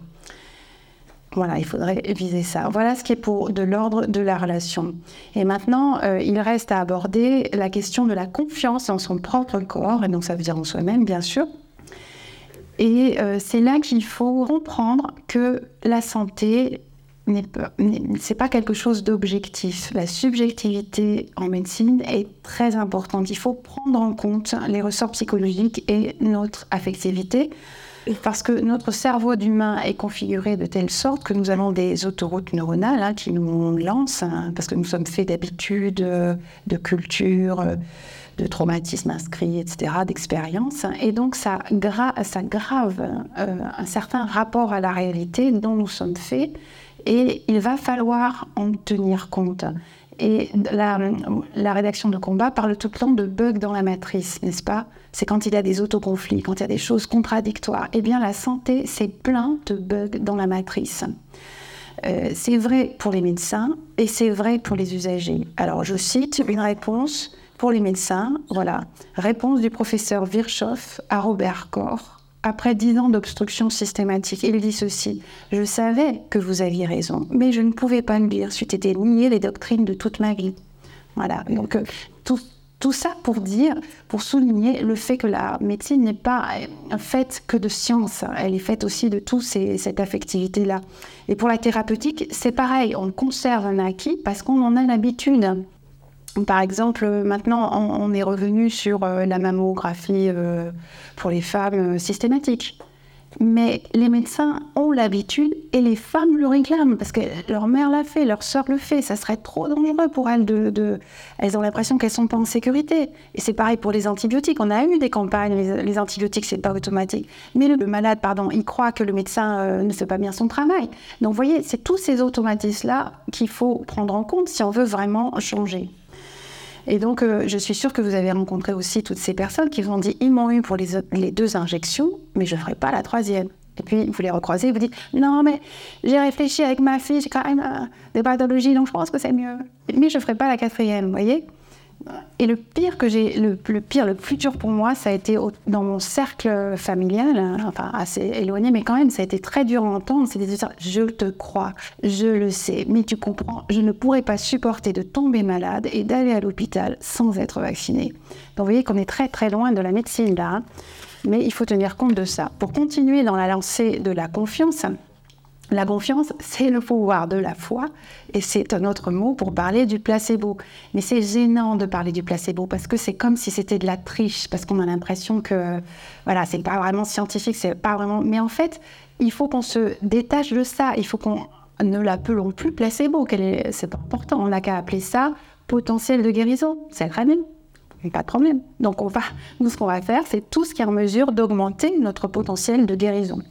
Voilà, il faudrait viser ça. Voilà ce qui est pour de l'ordre de la relation. Et maintenant, euh, il reste à aborder la question de la confiance en son propre corps, et donc ça veut dire en soi-même, bien sûr. Et euh, c'est là qu'il faut comprendre que la santé c'est pas quelque chose d'objectif. La subjectivité en médecine est très importante. Il faut prendre en compte les ressorts psychologiques et notre affectivité parce que notre cerveau d'humain est configuré de telle sorte que nous avons des autoroutes neuronales hein, qui nous lancent, hein, parce que nous sommes faits d'habitudes, de culture, de traumatismes inscrits, etc., d'expériences. Et donc ça, ça grave euh, un certain rapport à la réalité dont nous sommes faits, et il va falloir en tenir compte. Et la, rédaction de combat parle tout le temps de bugs dans la matrice, n'est-ce pas? C'est quand il y a des autoconflits, quand il y a des choses contradictoires. Eh bien, la santé, c'est plein de bugs dans la matrice. Euh, c'est vrai pour les médecins et c'est vrai pour les usagers. Alors, je cite une réponse pour les médecins. Voilà. Réponse du professeur Virchow à Robert Koch après dix ans d'obstruction systématique, il dit ceci Je savais que vous aviez raison, mais je ne pouvais pas le dire, été nier les doctrines de toute ma vie. Voilà, donc euh, tout, ça pour dire, pour souligner le fait que la médecine n'est pas euh, faite que de science, elle est faite aussi de toute cette affectivité-là. Et pour la thérapeutique, c'est pareil, on conserve un acquis parce qu'on en a l'habitude. Par exemple, maintenant, on, est revenu sur euh, la mammographie euh, pour les femmes euh, systématique. Mais les médecins ont l'habitude et les femmes le réclament parce que leur mère l'a fait, leur sœur le fait. Ça serait trop dangereux pour elles. De, Elles ont l'impression qu'elles sont pas en sécurité. Et c'est pareil pour les antibiotiques. On a eu des campagnes. Les, les antibiotiques, c'est pas automatique. Mais le, malade, pardon, il croit que le médecin ne fait pas bien son travail. Donc, vous voyez, c'est tous ces automatismes-là qu'il faut prendre en compte si on veut vraiment changer. Et donc, euh, je suis sûre que vous avez rencontré aussi toutes ces personnes qui vous ont dit ils m'ont eu pour les, deux injections, mais je ne ferai pas la troisième. Et puis, vous les recroisez, vous dites non, mais j'ai réfléchi avec ma fille, j'ai quand même euh, des pathologies, donc je pense que c'est mieux. Mais je ne ferai pas la quatrième, vous voyez? Et le pire que j'ai, le, pire, le plus dur pour moi, ça a été dans mon cercle familial, hein, enfin assez éloigné, mais quand même, ça a été très dur à entendre. C'est des je te crois, je le sais, mais tu comprends, je ne pourrais pas supporter de tomber malade et d'aller à l'hôpital sans être vacciné. Donc vous voyez qu'on est très très loin de la médecine là, hein. mais il faut tenir compte de ça. Pour continuer dans la lancée de la confiance, la confiance, c'est le pouvoir de la foi, et c'est un autre mot pour parler du placebo. Mais c'est gênant de parler du placebo parce que c'est comme si c'était de la triche, parce qu'on a l'impression que, voilà, c'est pas vraiment scientifique, c'est pas vraiment. Mais en fait, il faut qu'on se détache de ça. Il faut qu'on ne l'appelons plus placebo. C'est important. On n'a qu'à appeler ça potentiel de guérison. C'est très bien. Pas de problème. Donc, on nous, ce qu'on va faire, c'est tout ce qui est en mesure d'augmenter notre potentiel de guérison.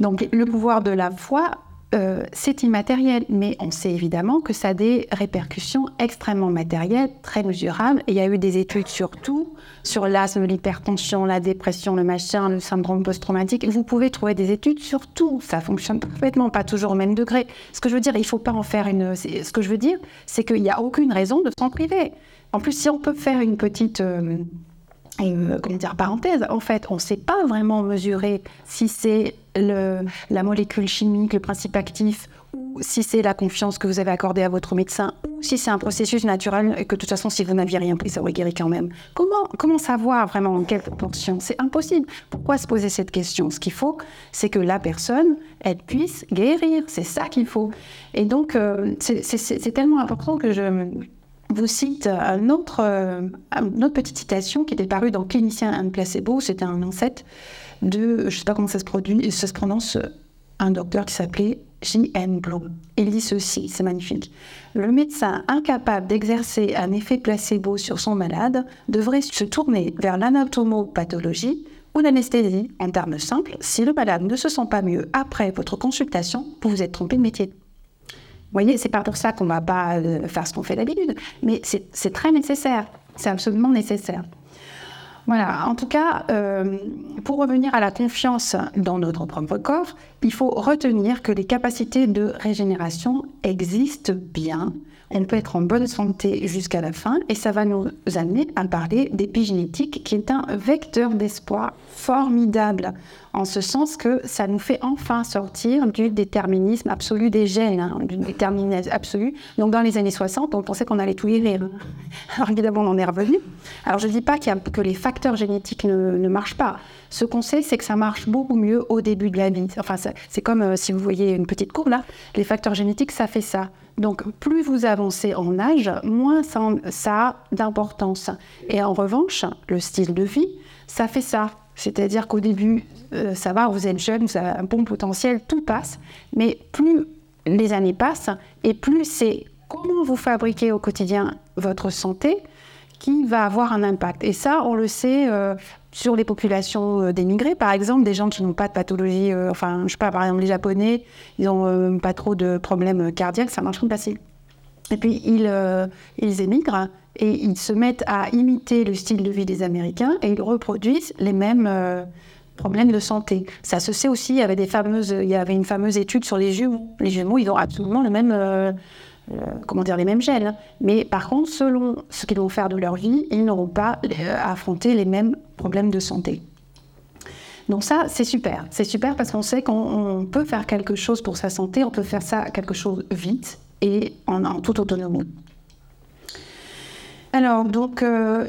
Donc le pouvoir de la foi euh, c'est immatériel, mais on sait évidemment que ça a des répercussions extrêmement matérielles, très mesurables. Il y a eu des études sur tout, sur l'asthme, l'hypertension, la dépression, le machin, le syndrome post-traumatique. Vous pouvez trouver des études sur tout. Ça fonctionne parfaitement, pas toujours au même degré. Ce que je veux dire, il ne faut pas en faire une. Ce que je veux dire, c'est qu'il n'y a aucune raison de s'en priver. En plus, si on peut faire une petite. Euh, comment dire, parenthèse, en fait, on ne sait pas vraiment mesurer si c'est la molécule chimique, le principe actif, ou si c'est la confiance que vous avez accordée à votre médecin, ou si c'est un processus naturel et que de toute façon, si vous n'aviez rien pris, ça aurait guéri quand même. Comment, comment savoir vraiment en quelle proportion? C'est impossible. Pourquoi se poser cette question? Ce qu'il faut, c'est que la personne, elle puisse guérir. C'est ça qu'il faut. Et donc, euh, c'est tellement important que je vous cite euh, une autre petite citation qui était parue dans Clinicien and Placebo, c'était un ancêtre de, je ne sais pas comment ça se, produit, ça se prononce, un docteur qui s'appelait J.N. Bloom. Il dit ceci, c'est magnifique. Le médecin incapable d'exercer un effet placebo sur son malade devrait se tourner vers l'anatomopathologie ou l'anesthésie en termes simples. Si le malade ne se sent pas mieux après votre consultation, vous vous êtes trompé de métier. Voyez, c'est pas pour ça qu'on va pas euh, faire ce qu'on fait d'habitude, mais c'est très nécessaire. C'est absolument nécessaire. Voilà, en tout cas, euh, pour revenir à la confiance dans notre propre corps, il faut retenir que les capacités de régénération existent bien on peut être en bonne santé jusqu'à la fin et ça va nous amener à parler d'épigénétique qui est un vecteur d'espoir formidable en ce sens que ça nous fait enfin sortir du déterminisme absolu des gènes, hein, du déterminisme absolu. Donc dans les années 60, on pensait qu'on allait tout guérir. [LAUGHS] Alors évidemment, on en est revenu. Alors je ne dis pas que les facteurs génétiques ne, marchent pas. Ce qu'on sait, c'est que ça marche beaucoup mieux au début de la vie. Enfin, c'est comme euh, si vous voyez une petite courbe là. Les facteurs génétiques, ça fait ça. Donc, plus vous avancez en âge, moins ça, a d'importance. Et en revanche, le style de vie, ça fait ça. C'est-à-dire qu'au début, euh, ça va, vous êtes jeune, vous avez un bon potentiel, tout passe. Mais plus les années passent, et plus c'est comment vous fabriquez au quotidien votre santé qui va avoir un impact. Et ça, on le sait euh, sur les populations euh, d'émigrés, par exemple, des gens qui n'ont pas de pathologie, euh, enfin, je sais pas, par exemple, les Japonais, ils n'ont pas trop de problèmes cardiaques, ça marche comme facile. Et puis, ils, ils émigrent et ils se mettent à imiter le style de vie des Américains et ils reproduisent les mêmes problèmes de santé. Ça se sait aussi, il y avait, des il y une fameuse étude sur les jumeaux. Les jumeaux, ils ont absolument le même euh, comment dire, les mêmes gènes. Mais par contre, selon ce qu'ils vont faire de leur vie, ils n'auront pas euh, à affronter les mêmes problèmes de santé. Donc ça, c'est super. C'est super parce qu'on sait qu'on peut faire quelque chose pour sa santé, on peut faire ça quelque chose vite et en, toute autonomie. Alors, donc, euh,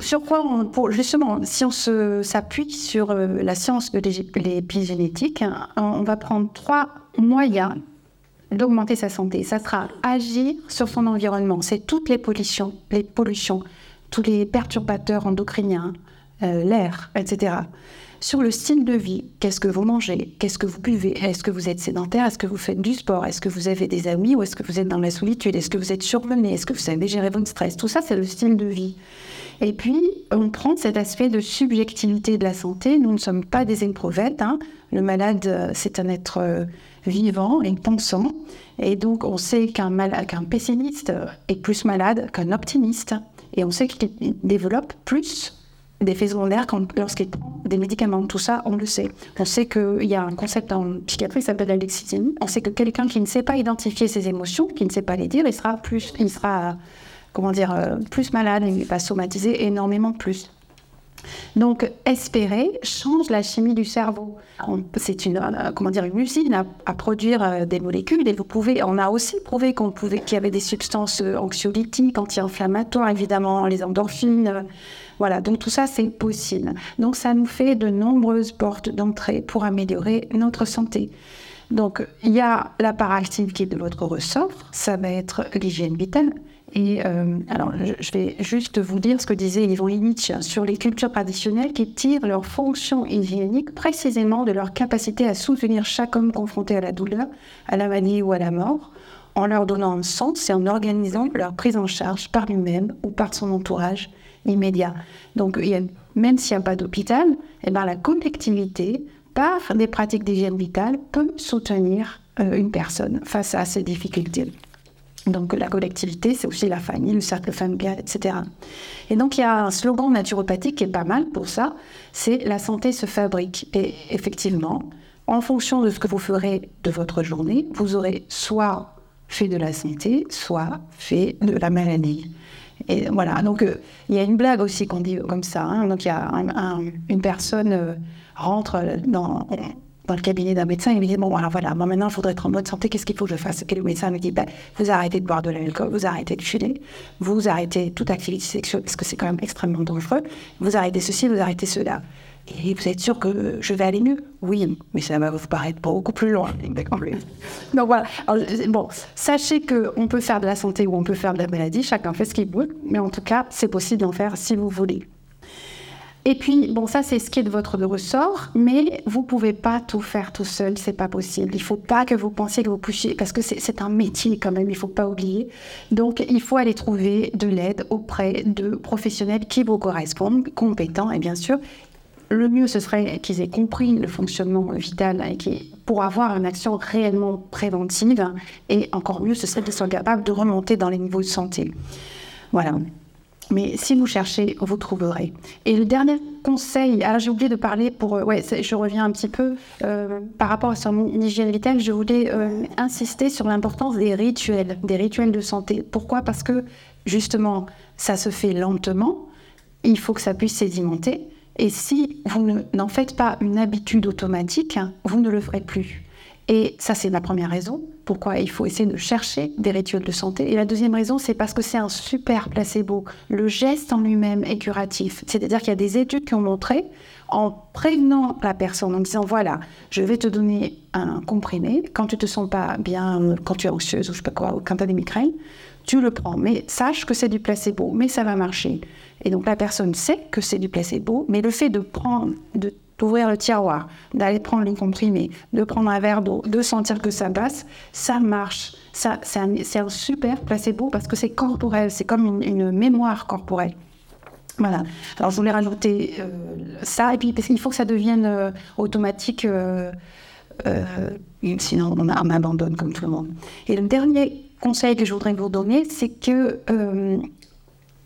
sur quoi pour, justement, si on s'appuie sur la science de l'épigénétique, on va prendre trois moyens d'augmenter sa santé. Ça sera agir sur son environnement. C'est toutes les pollutions, les pollutions, tous les perturbateurs endocriniens, euh, l'air, etc. Sur le style de vie, qu'est-ce que vous mangez, qu'est-ce que vous buvez, est-ce que vous êtes sédentaire, est-ce que vous faites du sport, est-ce que vous avez des amis? Ou est-ce que vous êtes dans la solitude, est-ce que vous êtes surmené, est-ce que vous savez gérer votre stress? Tout ça, c'est le style de vie. Et puis, on prend cet aspect de subjectivité de la santé. Nous ne sommes pas des éprouvettes. Hein. Le malade, euh, c'est un être euh, vivant et pensant. Et donc, on sait qu'un pessimiste est plus malade qu'un optimiste. Et on sait qu'il développe plus d'effets secondaires lorsqu'il prend des médicaments. Tout ça, on le sait. On sait qu'il y a un concept en psychiatrie qui s'appelle la On sait que quelqu'un qui ne sait pas identifier ses émotions, qui ne sait pas les dire, il sera plus, il sera, comment dire, euh, plus malade, il va somatiser énormément plus. Donc, espérer change la chimie du cerveau. C'est une, euh, comment dire, une usine à, produire euh, des molécules et vous pouvez, on a aussi prouvé qu'on pouvait, qu'il y avait des substances euh, anxiolytiques, anti-inflammatoires, évidemment, les endorphines. Voilà, donc tout ça, c'est possible. Donc, ça nous fait de nombreuses portes d'entrée pour améliorer notre santé. Donc, il y a la part active qui est de votre ressort, ça va être l'hygiène vitale. Et euh, alors, je vais juste vous dire ce que disait Ivan Illich sur les cultures traditionnelles qui tirent leur fonction hygiénique précisément de leur capacité à soutenir chaque homme confronté à la douleur, à la maladie ou à la mort, en leur donnant un sens et en organisant leur prise en charge par lui-même ou par son entourage immédiat. Donc, même s'il n'y a pas d'hôpital, eh ben, la collectivité, par des pratiques d'hygiène vitale, peut soutenir une personne face à ces difficultés. Donc la collectivité, c'est aussi la famille, le cercle familial, etc. Et donc il y a un slogan naturopathique qui est pas mal pour ça, c'est la santé se fabrique. Et effectivement, en fonction de ce que vous ferez de votre journée, vous aurez soit fait de la santé, soit fait de la maladie. Et voilà, donc euh, il y a une blague aussi qu'on dit comme ça. Hein. Donc il y a une personne euh, rentre dans, dans le cabinet d'un médecin, il me dit Bon, alors voilà, moi maintenant, je voudrais être en mode santé, qu'est-ce qu'il faut que je fasse? Et le médecin me dit ben, Vous arrêtez de boire de l'alcool, vous arrêtez de fumer, vous arrêtez toute activité sexuelle, parce que c'est quand même extrêmement dangereux, vous arrêtez ceci, vous arrêtez cela. Et vous êtes sûr que je vais aller mieux? Oui, mais ça va vous paraître beaucoup plus loin. [LAUGHS] Donc voilà. bon, sachez qu'on peut faire de la santé ou on peut faire de la maladie, chacun fait ce qu'il veut, mais en tout cas, c'est possible d'en faire si vous voulez. Et puis, bon, ça, c'est ce qui est de votre ressort, mais vous pouvez pas tout faire tout seul, c'est pas possible. Il faut pas que vous pensiez que vous puissiez, parce que c'est un métier quand même, il faut pas oublier. Donc, il faut aller trouver de l'aide auprès de professionnels qui vous correspondent, compétents, et bien sûr, le mieux, ce serait qu'ils aient compris le fonctionnement vital et pour avoir une action réellement préventive. Et encore mieux, ce serait qu'ils soient capables de remonter dans les niveaux de santé. Voilà. Mais si vous cherchez, vous trouverez. Et le dernier conseil, alors j'ai oublié de parler pour, euh, ouais, je reviens un petit peu euh, par rapport à son hygiène vitale, je voulais euh, insister sur l'importance des rituels, des rituels de santé. Pourquoi? Parce que justement, ça se fait lentement, il faut que ça puisse sédimenter, et si vous n'en faites pas une habitude automatique, vous ne le ferez plus. Et ça, c'est la première raison pourquoi il faut essayer de chercher des rituels de santé. Et la deuxième raison, c'est parce que c'est un super placebo. Le geste en lui-même est curatif. C'est-à-dire qu'il y a des études qui ont montré, en prévenant la personne, en disant voilà, je vais te donner un comprimé, quand tu te sens pas bien, quand tu es anxieuse ou je sais pas quoi, ou quand tu as des migraines, tu le prends. Mais sache que c'est du placebo, mais ça va marcher. Et donc la personne sait que c'est du placebo, mais le fait de prendre, de d'ouvrir le tiroir, d'aller prendre les comprimés, de prendre un verre d'eau, de sentir que ça passe, ça marche. Ça, c'est, un, super placebo parce que c'est corporel, c'est comme une, mémoire corporelle. Voilà. Alors je voulais rajouter euh, ça, et puis parce qu'il faut que ça devienne euh, automatique, euh, sinon on, on abandonne comme tout le monde. Et le dernier conseil que je voudrais vous donner, c'est que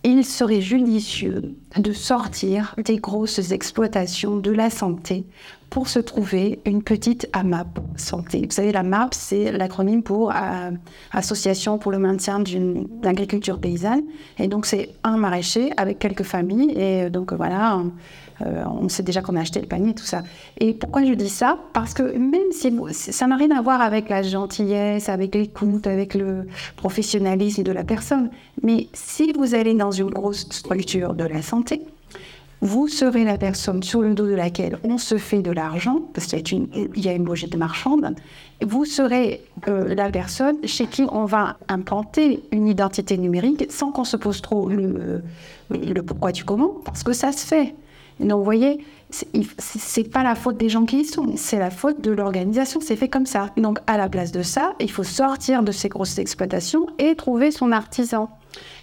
il serait judicieux de sortir des grosses exploitations de la santé pour se trouver une petite AMAP santé. Vous savez, la MAP, c'est l'acronyme pour euh, Association pour le maintien d'une agriculture paysanne. Et donc, c'est un maraîcher avec quelques familles. Et donc, voilà, euh, on sait déjà qu'on a acheté le panier, tout ça. Et pourquoi je dis ça? Parce que même si ça n'a rien à voir avec la gentillesse, avec l'écoute, avec le professionnalisme de la personne, mais si vous allez dans une grosse structure de la santé, vous serez la personne sur le dos de laquelle on se fait de l'argent, parce qu'il y a une, de marchande. Vous serez euh, la personne chez qui on va implanter une identité numérique sans qu'on se pose trop le, le pourquoi du comment, parce que ça se fait. Donc, vous voyez, c'est pas la faute des gens qui y sont, c'est la faute de l'organisation. C'est fait comme ça. Donc, à la place de ça, il faut sortir de ces grosses exploitations et trouver son artisan.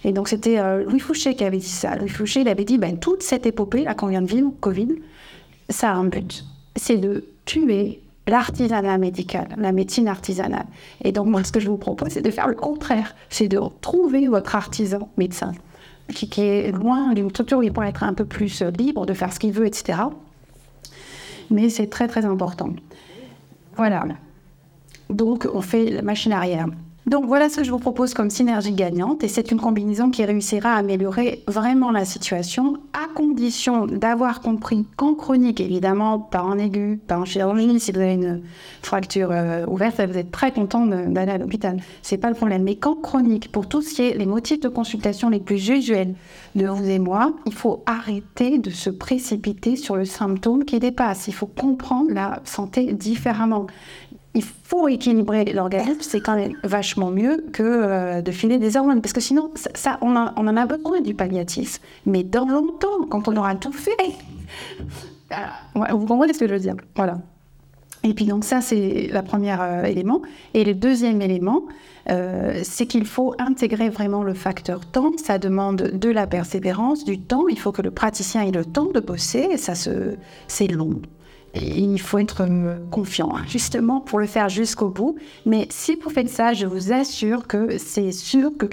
Et donc, c'était euh, Louis Fouché qui avait dit ça. Louis Fouché, il avait dit ben, toute cette épopée, là, qu'on vient de vivre, Covid, ça a un but. C'est de tuer l'artisanat médical, la médecine artisanale. Et donc, moi, ce que je vous propose, c'est de faire le contraire. C'est de trouver votre artisan médecin qui, est loin d'une structure où il pourrait être un peu plus libre de faire ce qu'il veut, etc. Mais c'est très très important. Voilà. Donc on fait la machine arrière. Donc voilà ce que je vous propose comme synergie gagnante et c'est une combinaison qui réussira à améliorer vraiment la situation à condition d'avoir compris qu'en chronique, évidemment, pas en aigu, pas en chirurgie, si vous avez une fracture euh, ouverte, vous êtes très content d'aller à l'hôpital. C'est pas le problème. Mais qu'en chronique, pour tout ce qui est les motifs de consultation les plus usuels de vous et moi, il faut arrêter de se précipiter sur le symptôme qui dépasse. Il faut comprendre la santé différemment il faut équilibrer l'organisme, c'est quand même vachement mieux que euh, de filer des hormones. Parce que sinon, ça, on, en a besoin du palliatif. Mais dans longtemps, quand on aura tout fait. [LAUGHS] Euh, vous comprenez ce que je veux dire? Voilà. Et puis donc ça, c'est le premier euh, élément. Et le deuxième élément, c'est qu'il faut intégrer vraiment le facteur temps. Ça demande de la persévérance, du temps. Il faut que le praticien ait le temps de bosser. Et ça, c'est long. Il faut être euh, confiant, hein, justement, pour le faire jusqu'au bout. Mais si vous faites ça, je vous assure que c'est sûr que,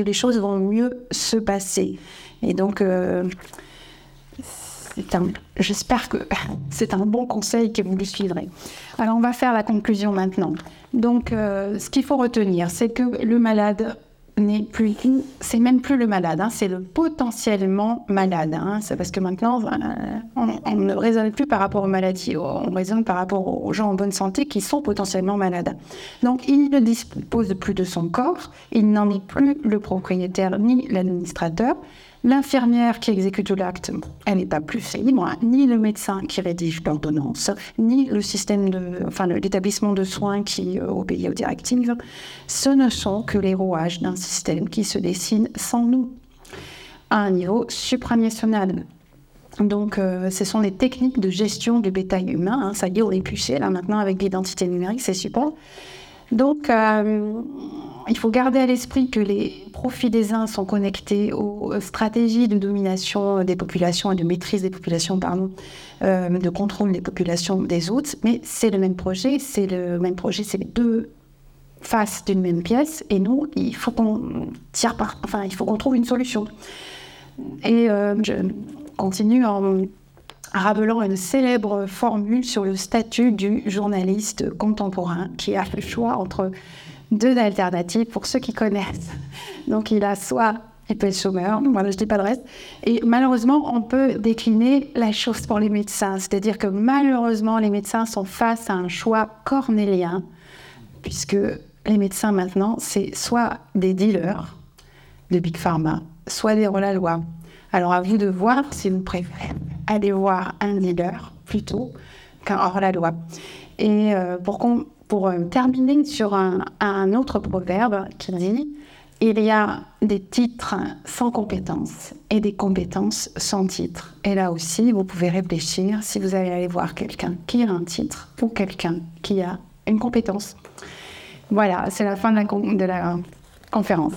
les choses vont mieux se passer. Et donc, euh, j'espère que [LAUGHS] c'est un bon conseil que vous le suivrez. Alors, on va faire la conclusion maintenant. Donc, euh, ce qu'il faut retenir, c'est que le malade n'est plus, c'est même plus le malade, hein, c'est le potentiellement malade. Hein, c'est parce que maintenant, euh, on, ne raisonne plus par rapport aux maladies, on raisonne par rapport aux gens en bonne santé qui sont potentiellement malades. Donc, il ne dispose plus de son corps, il n'en est plus le propriétaire ni l'administrateur. L'infirmière qui exécute l'acte, elle n'est pas plus libre, ni le médecin qui rédige l'ordonnance, ni le système l'établissement de soins qui euh, obéit aux directives. Ce ne sont que les rouages d'un système qui se dessine sans nous, à un niveau supranational. Donc, euh, ce sont les techniques de gestion du bétail humain. Hein. ça y est, on est là maintenant avec l'identité numérique, c'est super. Donc, euh, il faut garder à l'esprit que les profits des uns sont connectés aux stratégies de domination des populations et de maîtrise des populations, pardon, euh, de contrôle des populations des autres. Mais c'est le même projet, c'est le même projet, c'est les deux faces d'une même pièce. Et nous, il faut qu'on tire par, enfin, il faut qu'on trouve une solution. Et euh, je continue en rappelant une célèbre formule sur le statut du journaliste contemporain qui a le choix entre deux alternatives pour ceux qui connaissent. Donc il a soit il peut être chômeur, voilà, je dis pas le reste. Et malheureusement, on peut décliner la chose pour les médecins. C'est-à-dire que malheureusement, les médecins sont face à un choix cornélien, puisque les médecins maintenant, c'est soit des dealers de Big Pharma, soit des hors-la-loi. Alors à vous de voir si vous préférez aller voir un dealer plutôt qu'un hors-la-loi. Et euh, pour euh, terminer sur un, autre proverbe qui dit il y a des titres sans compétences et des compétences sans titre. Et là aussi, vous pouvez réfléchir si vous allez aller voir quelqu'un qui a un titre ou quelqu'un qui a une compétence. Voilà, c'est la fin de la conférence.